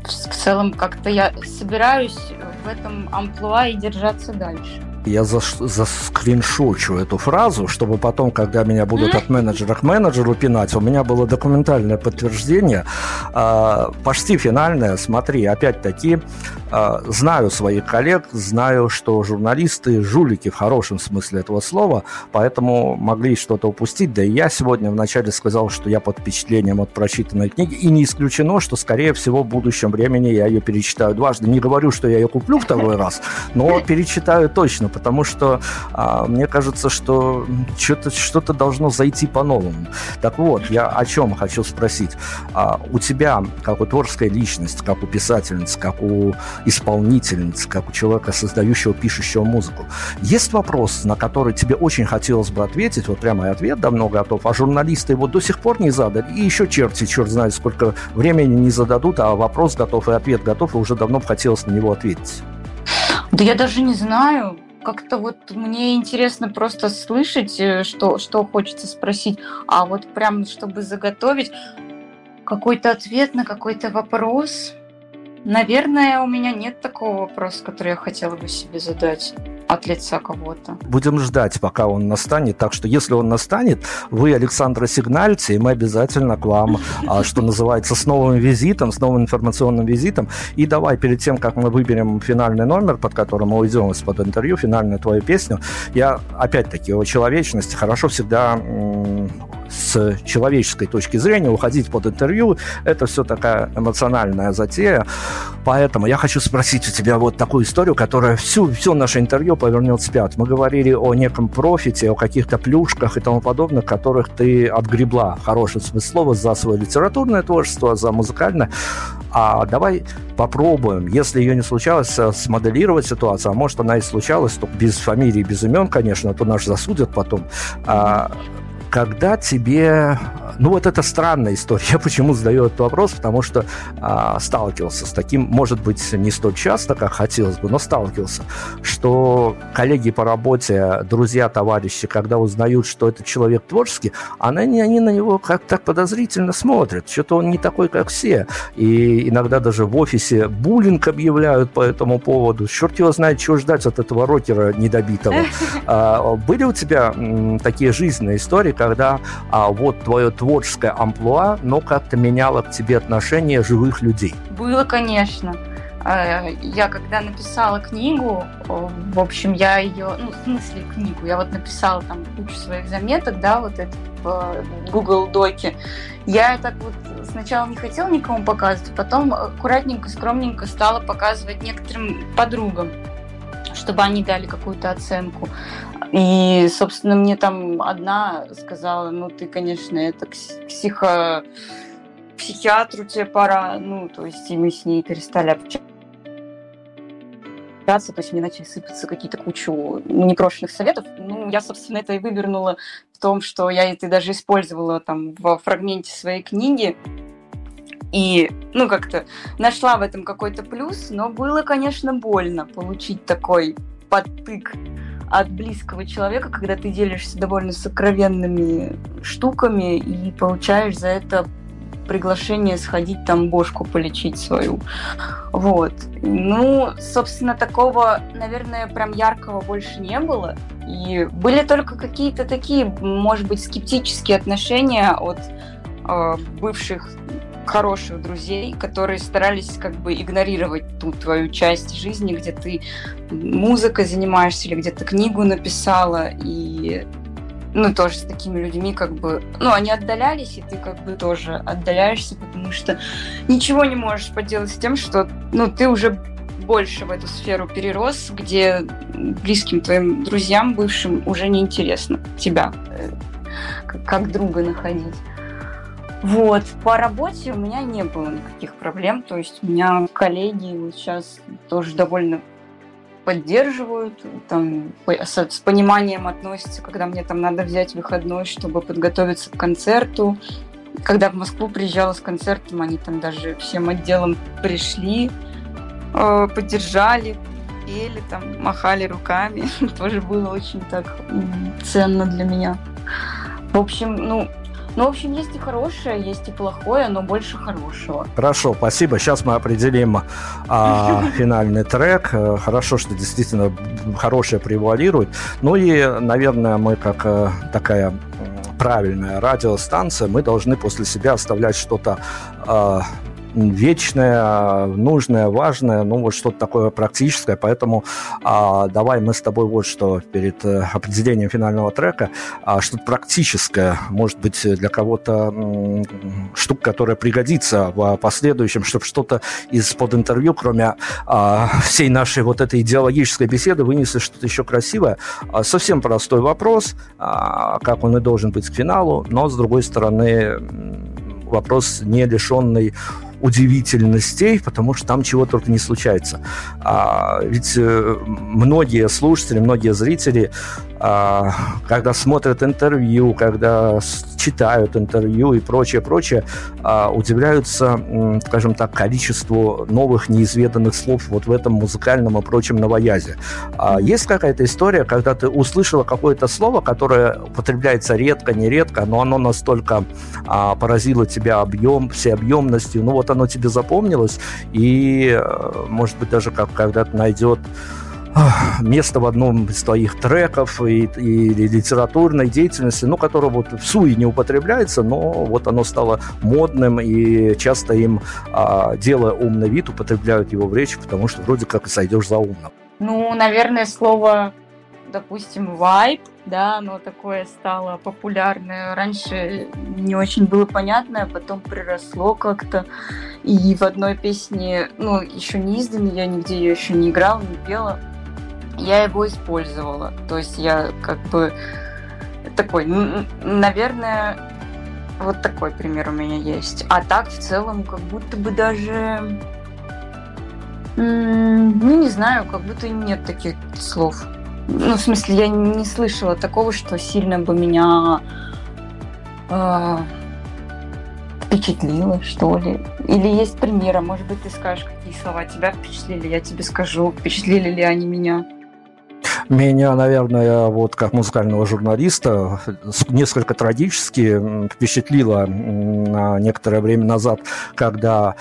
в целом как-то я собираюсь в этом амплуа и держаться дальше. Я заскриншочу эту фразу, чтобы потом, когда меня будут от менеджера к менеджеру пинать, у меня было документальное подтверждение, э, почти финальное. Смотри, опять-таки, э, знаю своих коллег, знаю, что журналисты жулики в хорошем смысле этого слова, поэтому могли что-то упустить. Да и я сегодня вначале сказал, что я под впечатлением от прочитанной книги, и не исключено, что, скорее всего, в будущем времени я ее перечитаю дважды. Не говорю, что я ее куплю второй раз, но перечитаю точно, потому что а, мне кажется, что что-то что должно зайти по-новому. Так вот, я о чем хочу спросить. А, у тебя, как у творческой личности, как у писательницы, как у исполнительницы, как у человека, создающего, пишущего музыку, есть вопрос, на который тебе очень хотелось бы ответить, вот прямо и ответ давно готов, а журналисты его до сих пор не задали, и еще черти, черт знает, сколько времени не зададут, а вопрос готов и ответ готов, и уже давно бы хотелось на него ответить. Да я даже не знаю как-то вот мне интересно просто слышать, э, что, что хочется спросить, а вот прям, чтобы заготовить какой-то ответ на какой-то вопрос, наверное, у меня нет такого вопроса, который я хотела бы себе задать от лица кого-то. Будем ждать, пока он настанет. Так что, если он настанет, вы, Александра, сигнальте, и мы обязательно к вам, а, что называется, с новым визитом, с новым информационным визитом. И давай, перед тем, как мы выберем финальный номер, под которым мы уйдем из-под интервью, финальную твою песню, я, опять-таки, о человечности хорошо всегда с человеческой точки зрения уходить под интервью, это все такая эмоциональная затея. Поэтому я хочу спросить у тебя вот такую историю, которая всю, все наше интервью повернет спят. Мы говорили о неком профите, о каких-то плюшках и тому подобных, которых ты отгребла, в хорошем смысле слова, за свое литературное творчество, за музыкальное. А давай попробуем, если ее не случалось, э, смоделировать ситуацию, а может она и случалась, только без фамилии, без имен, конечно, то нас засудят потом. А, когда тебе... Ну, вот это странная история. Я почему задаю этот вопрос? Потому что а, сталкивался с таким, может быть, не столь часто, как хотелось бы, но сталкивался, что коллеги по работе, друзья, товарищи, когда узнают, что этот человек творческий, они, они на него как так подозрительно смотрят. Что-то он не такой, как все. И иногда даже в офисе буллинг объявляют по этому поводу. Черт его знает, чего ждать от этого рокера недобитого. А, были у тебя такие жизненные истории, когда а, вот твое творческое амплуа, но как-то меняло к тебе отношение живых людей? Было, конечно. А, я когда написала книгу, в общем, я ее, ну, в смысле книгу, я вот написала там кучу своих заметок, да, вот это в Google Доке. Я так вот сначала не хотела никому показывать, потом аккуратненько, скромненько стала показывать некоторым подругам чтобы они дали какую-то оценку. И, собственно, мне там одна сказала, ну, ты, конечно, это психо... психиатру тебе пора. Ну, то есть, и мы с ней перестали общаться то есть мне начали сыпаться какие-то кучу непрошенных советов. Ну, я, собственно, это и вывернула в том, что я это даже использовала там в фрагменте своей книги. И, ну, как-то нашла в этом какой-то плюс, но было, конечно, больно получить такой подтык от близкого человека, когда ты делишься довольно сокровенными штуками и получаешь за это приглашение сходить там бошку полечить свою. Вот. Ну, собственно, такого, наверное, прям яркого больше не было. И были только какие-то такие, может быть, скептические отношения от э, бывших хороших друзей, которые старались как бы игнорировать ту твою часть жизни, где ты музыкой занимаешься или где ты книгу написала, и ну, тоже с такими людьми, как бы, ну, они отдалялись, и ты как бы тоже отдаляешься, потому что ничего не можешь поделать с тем, что, ну, ты уже больше в эту сферу перерос, где близким твоим друзьям, бывшим, уже неинтересно тебя э, как друга находить. Вот, по работе у меня не было никаких проблем, то есть у меня коллеги вот сейчас тоже довольно поддерживают, там, с, пониманием относятся, когда мне там надо взять выходной, чтобы подготовиться к концерту. Когда в Москву приезжала с концертом, они там даже всем отделом пришли, э, поддержали, пели, там, махали руками. Тоже было очень так ценно для меня. В общем, ну, ну, в общем, есть и хорошее, есть и плохое, но больше хорошего. Хорошо, спасибо. Сейчас мы определим а, финальный трек. Э, хорошо, что действительно хорошее превалирует. Ну и, наверное, мы как а, такая правильная радиостанция, мы должны после себя оставлять что-то а, вечное, нужное, важное, ну вот что-то такое практическое. Поэтому а, давай мы с тобой вот что перед э, определением финального трека, а, что-то практическое, может быть для кого-то м, штука, которая пригодится в последующем, чтобы что-то из-под интервью, кроме а, всей нашей вот этой идеологической беседы, вынесли что-то еще красивое. А, совсем простой вопрос, а, как он и должен быть к финалу, но с другой стороны вопрос не лишенный удивительностей, потому что там чего только не случается. А, ведь э, многие слушатели, многие зрители а, когда смотрят интервью, когда читают интервью и прочее, прочее, а, удивляются, скажем так, количеству новых неизведанных слов вот в этом музыкальном и прочем новоязе. А, есть какая-то история, когда ты услышала какое-то слово, которое употребляется редко, нередко, но оно настолько поразило тебя объем, всеобъемностью, ну вот оно тебе запомнилось, и, э, может быть, даже как когда-то найдет место в одном из твоих треков и, и литературной деятельности, ну, которое вот в суе не употребляется, но вот оно стало модным, и часто им, а, делая умный вид, употребляют его в речи, потому что вроде как и сойдешь за умным. Ну, наверное, слово, допустим, вайп, да, оно такое стало популярное. Раньше не очень было понятно, а потом приросло как-то. И в одной песне, ну, еще не изданной, я нигде ее еще не играла, не пела, я его использовала. То есть я как бы такой, наверное, вот такой пример у меня есть. А так в целом как будто бы даже, ну не знаю, как будто нет таких слов. Ну, в смысле, я не слышала такого, что сильно бы меня э, впечатлило, что ли. Или есть примеры, может быть, ты скажешь, какие слова тебя впечатлили, я тебе скажу, впечатлили ли они меня. Меня, наверное, вот как музыкального журналиста несколько трагически впечатлило некоторое время назад, когда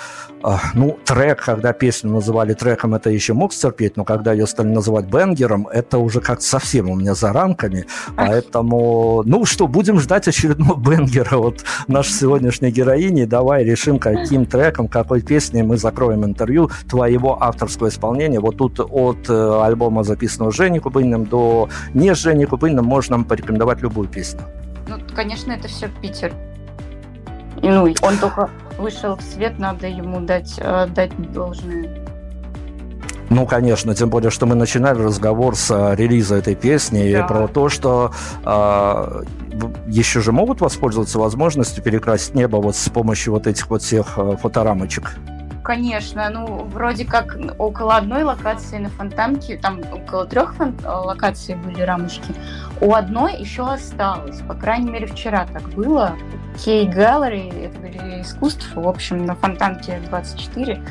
ну, трек, когда песню называли треком, это еще мог стерпеть, но когда ее стали называть бенгером, это уже как-то совсем у меня за рамками. Поэтому, ну что, будем ждать очередного бенгера от нашей сегодняшней героини. Давай решим, каким треком, какой песней мы закроем интервью твоего авторского исполнения. Вот тут от э, альбома, записанного Женей Кубыниным, до не Жени Кубыниным можно порекомендовать любую песню. Ну, конечно, это все Питер. Ну, он только вышел в свет, надо ему дать, э, дать должное. Ну, конечно, тем более, что мы начинали разговор с э, релиза этой песни да. и про то, что э, еще же могут воспользоваться возможностью перекрасить небо вот с помощью вот этих вот всех фоторамочек. Конечно, ну, вроде как около одной локации на фонтанке, там около трех фон- локаций были рамочки, у одной еще осталось, по крайней мере, вчера так было, Кей Gallery, это галерея искусств, в общем, на Фонтанке 24.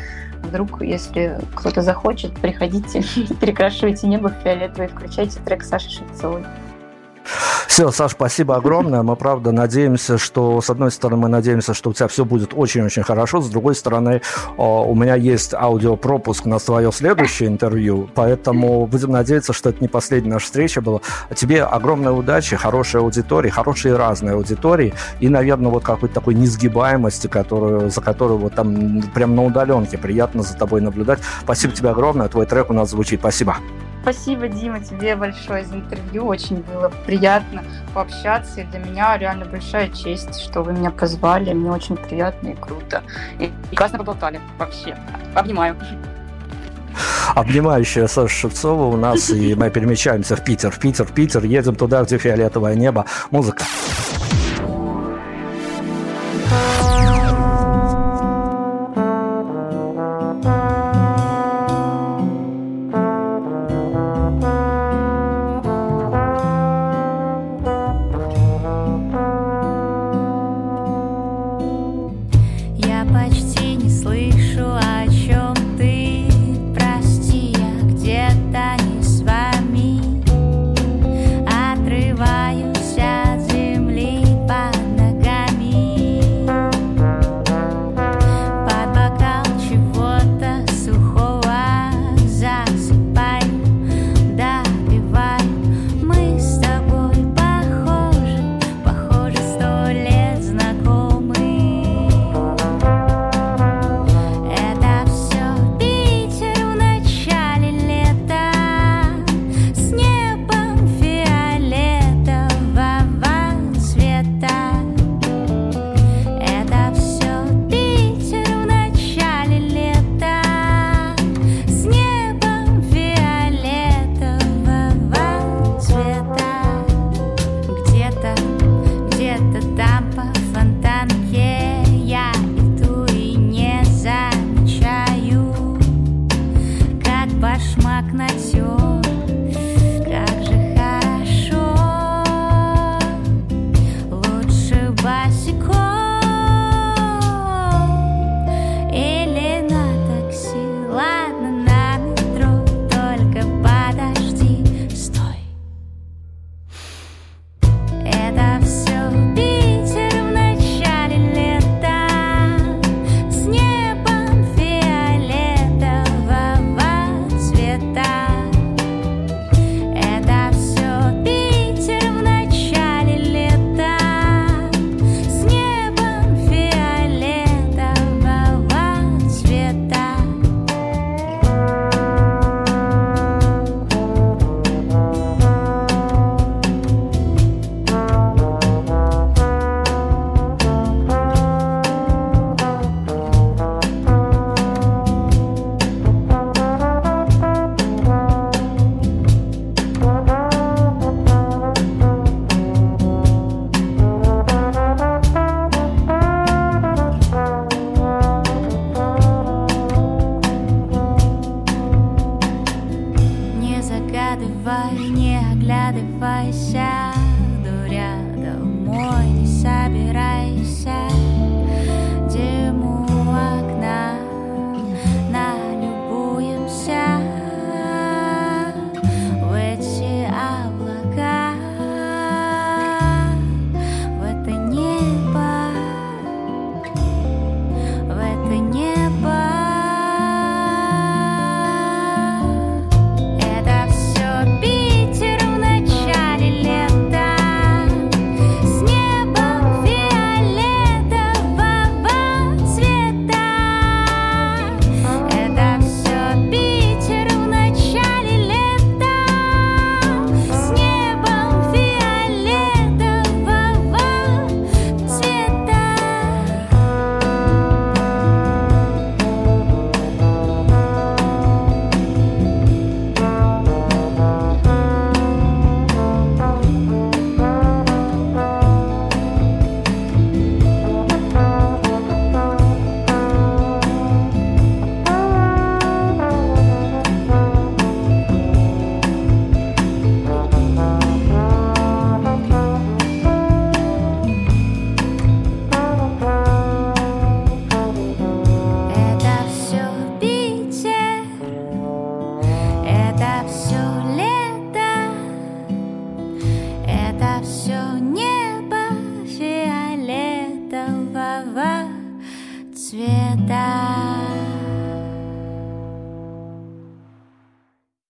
Вдруг, если кто-то захочет, приходите, перекрашивайте небо в фиолетовый, включайте трек Саши Шевцовой. Все, Саш, спасибо огромное. Мы, правда, надеемся, что, с одной стороны, мы надеемся, что у тебя все будет очень-очень хорошо. С другой стороны, у меня есть аудиопропуск на свое следующее интервью, поэтому будем надеяться, что это не последняя наша встреча была. Тебе огромной удачи, хорошей аудитории, хорошие разные аудитории и, наверное, вот какой-то такой несгибаемости, которую, за которую вот там прям на удаленке приятно за тобой наблюдать. Спасибо тебе огромное. Твой трек у нас звучит. Спасибо. Спасибо, Дима, тебе большое за интервью. Очень было пообщаться. И для меня реально большая честь, что вы меня позвали. Мне очень приятно и круто. И, и классно поболтали вообще. Обнимаю. Обнимающая Саша Шевцова у нас, и мы перемещаемся в Питер, в Питер, в Питер, едем туда, где фиолетовое небо. Музыка.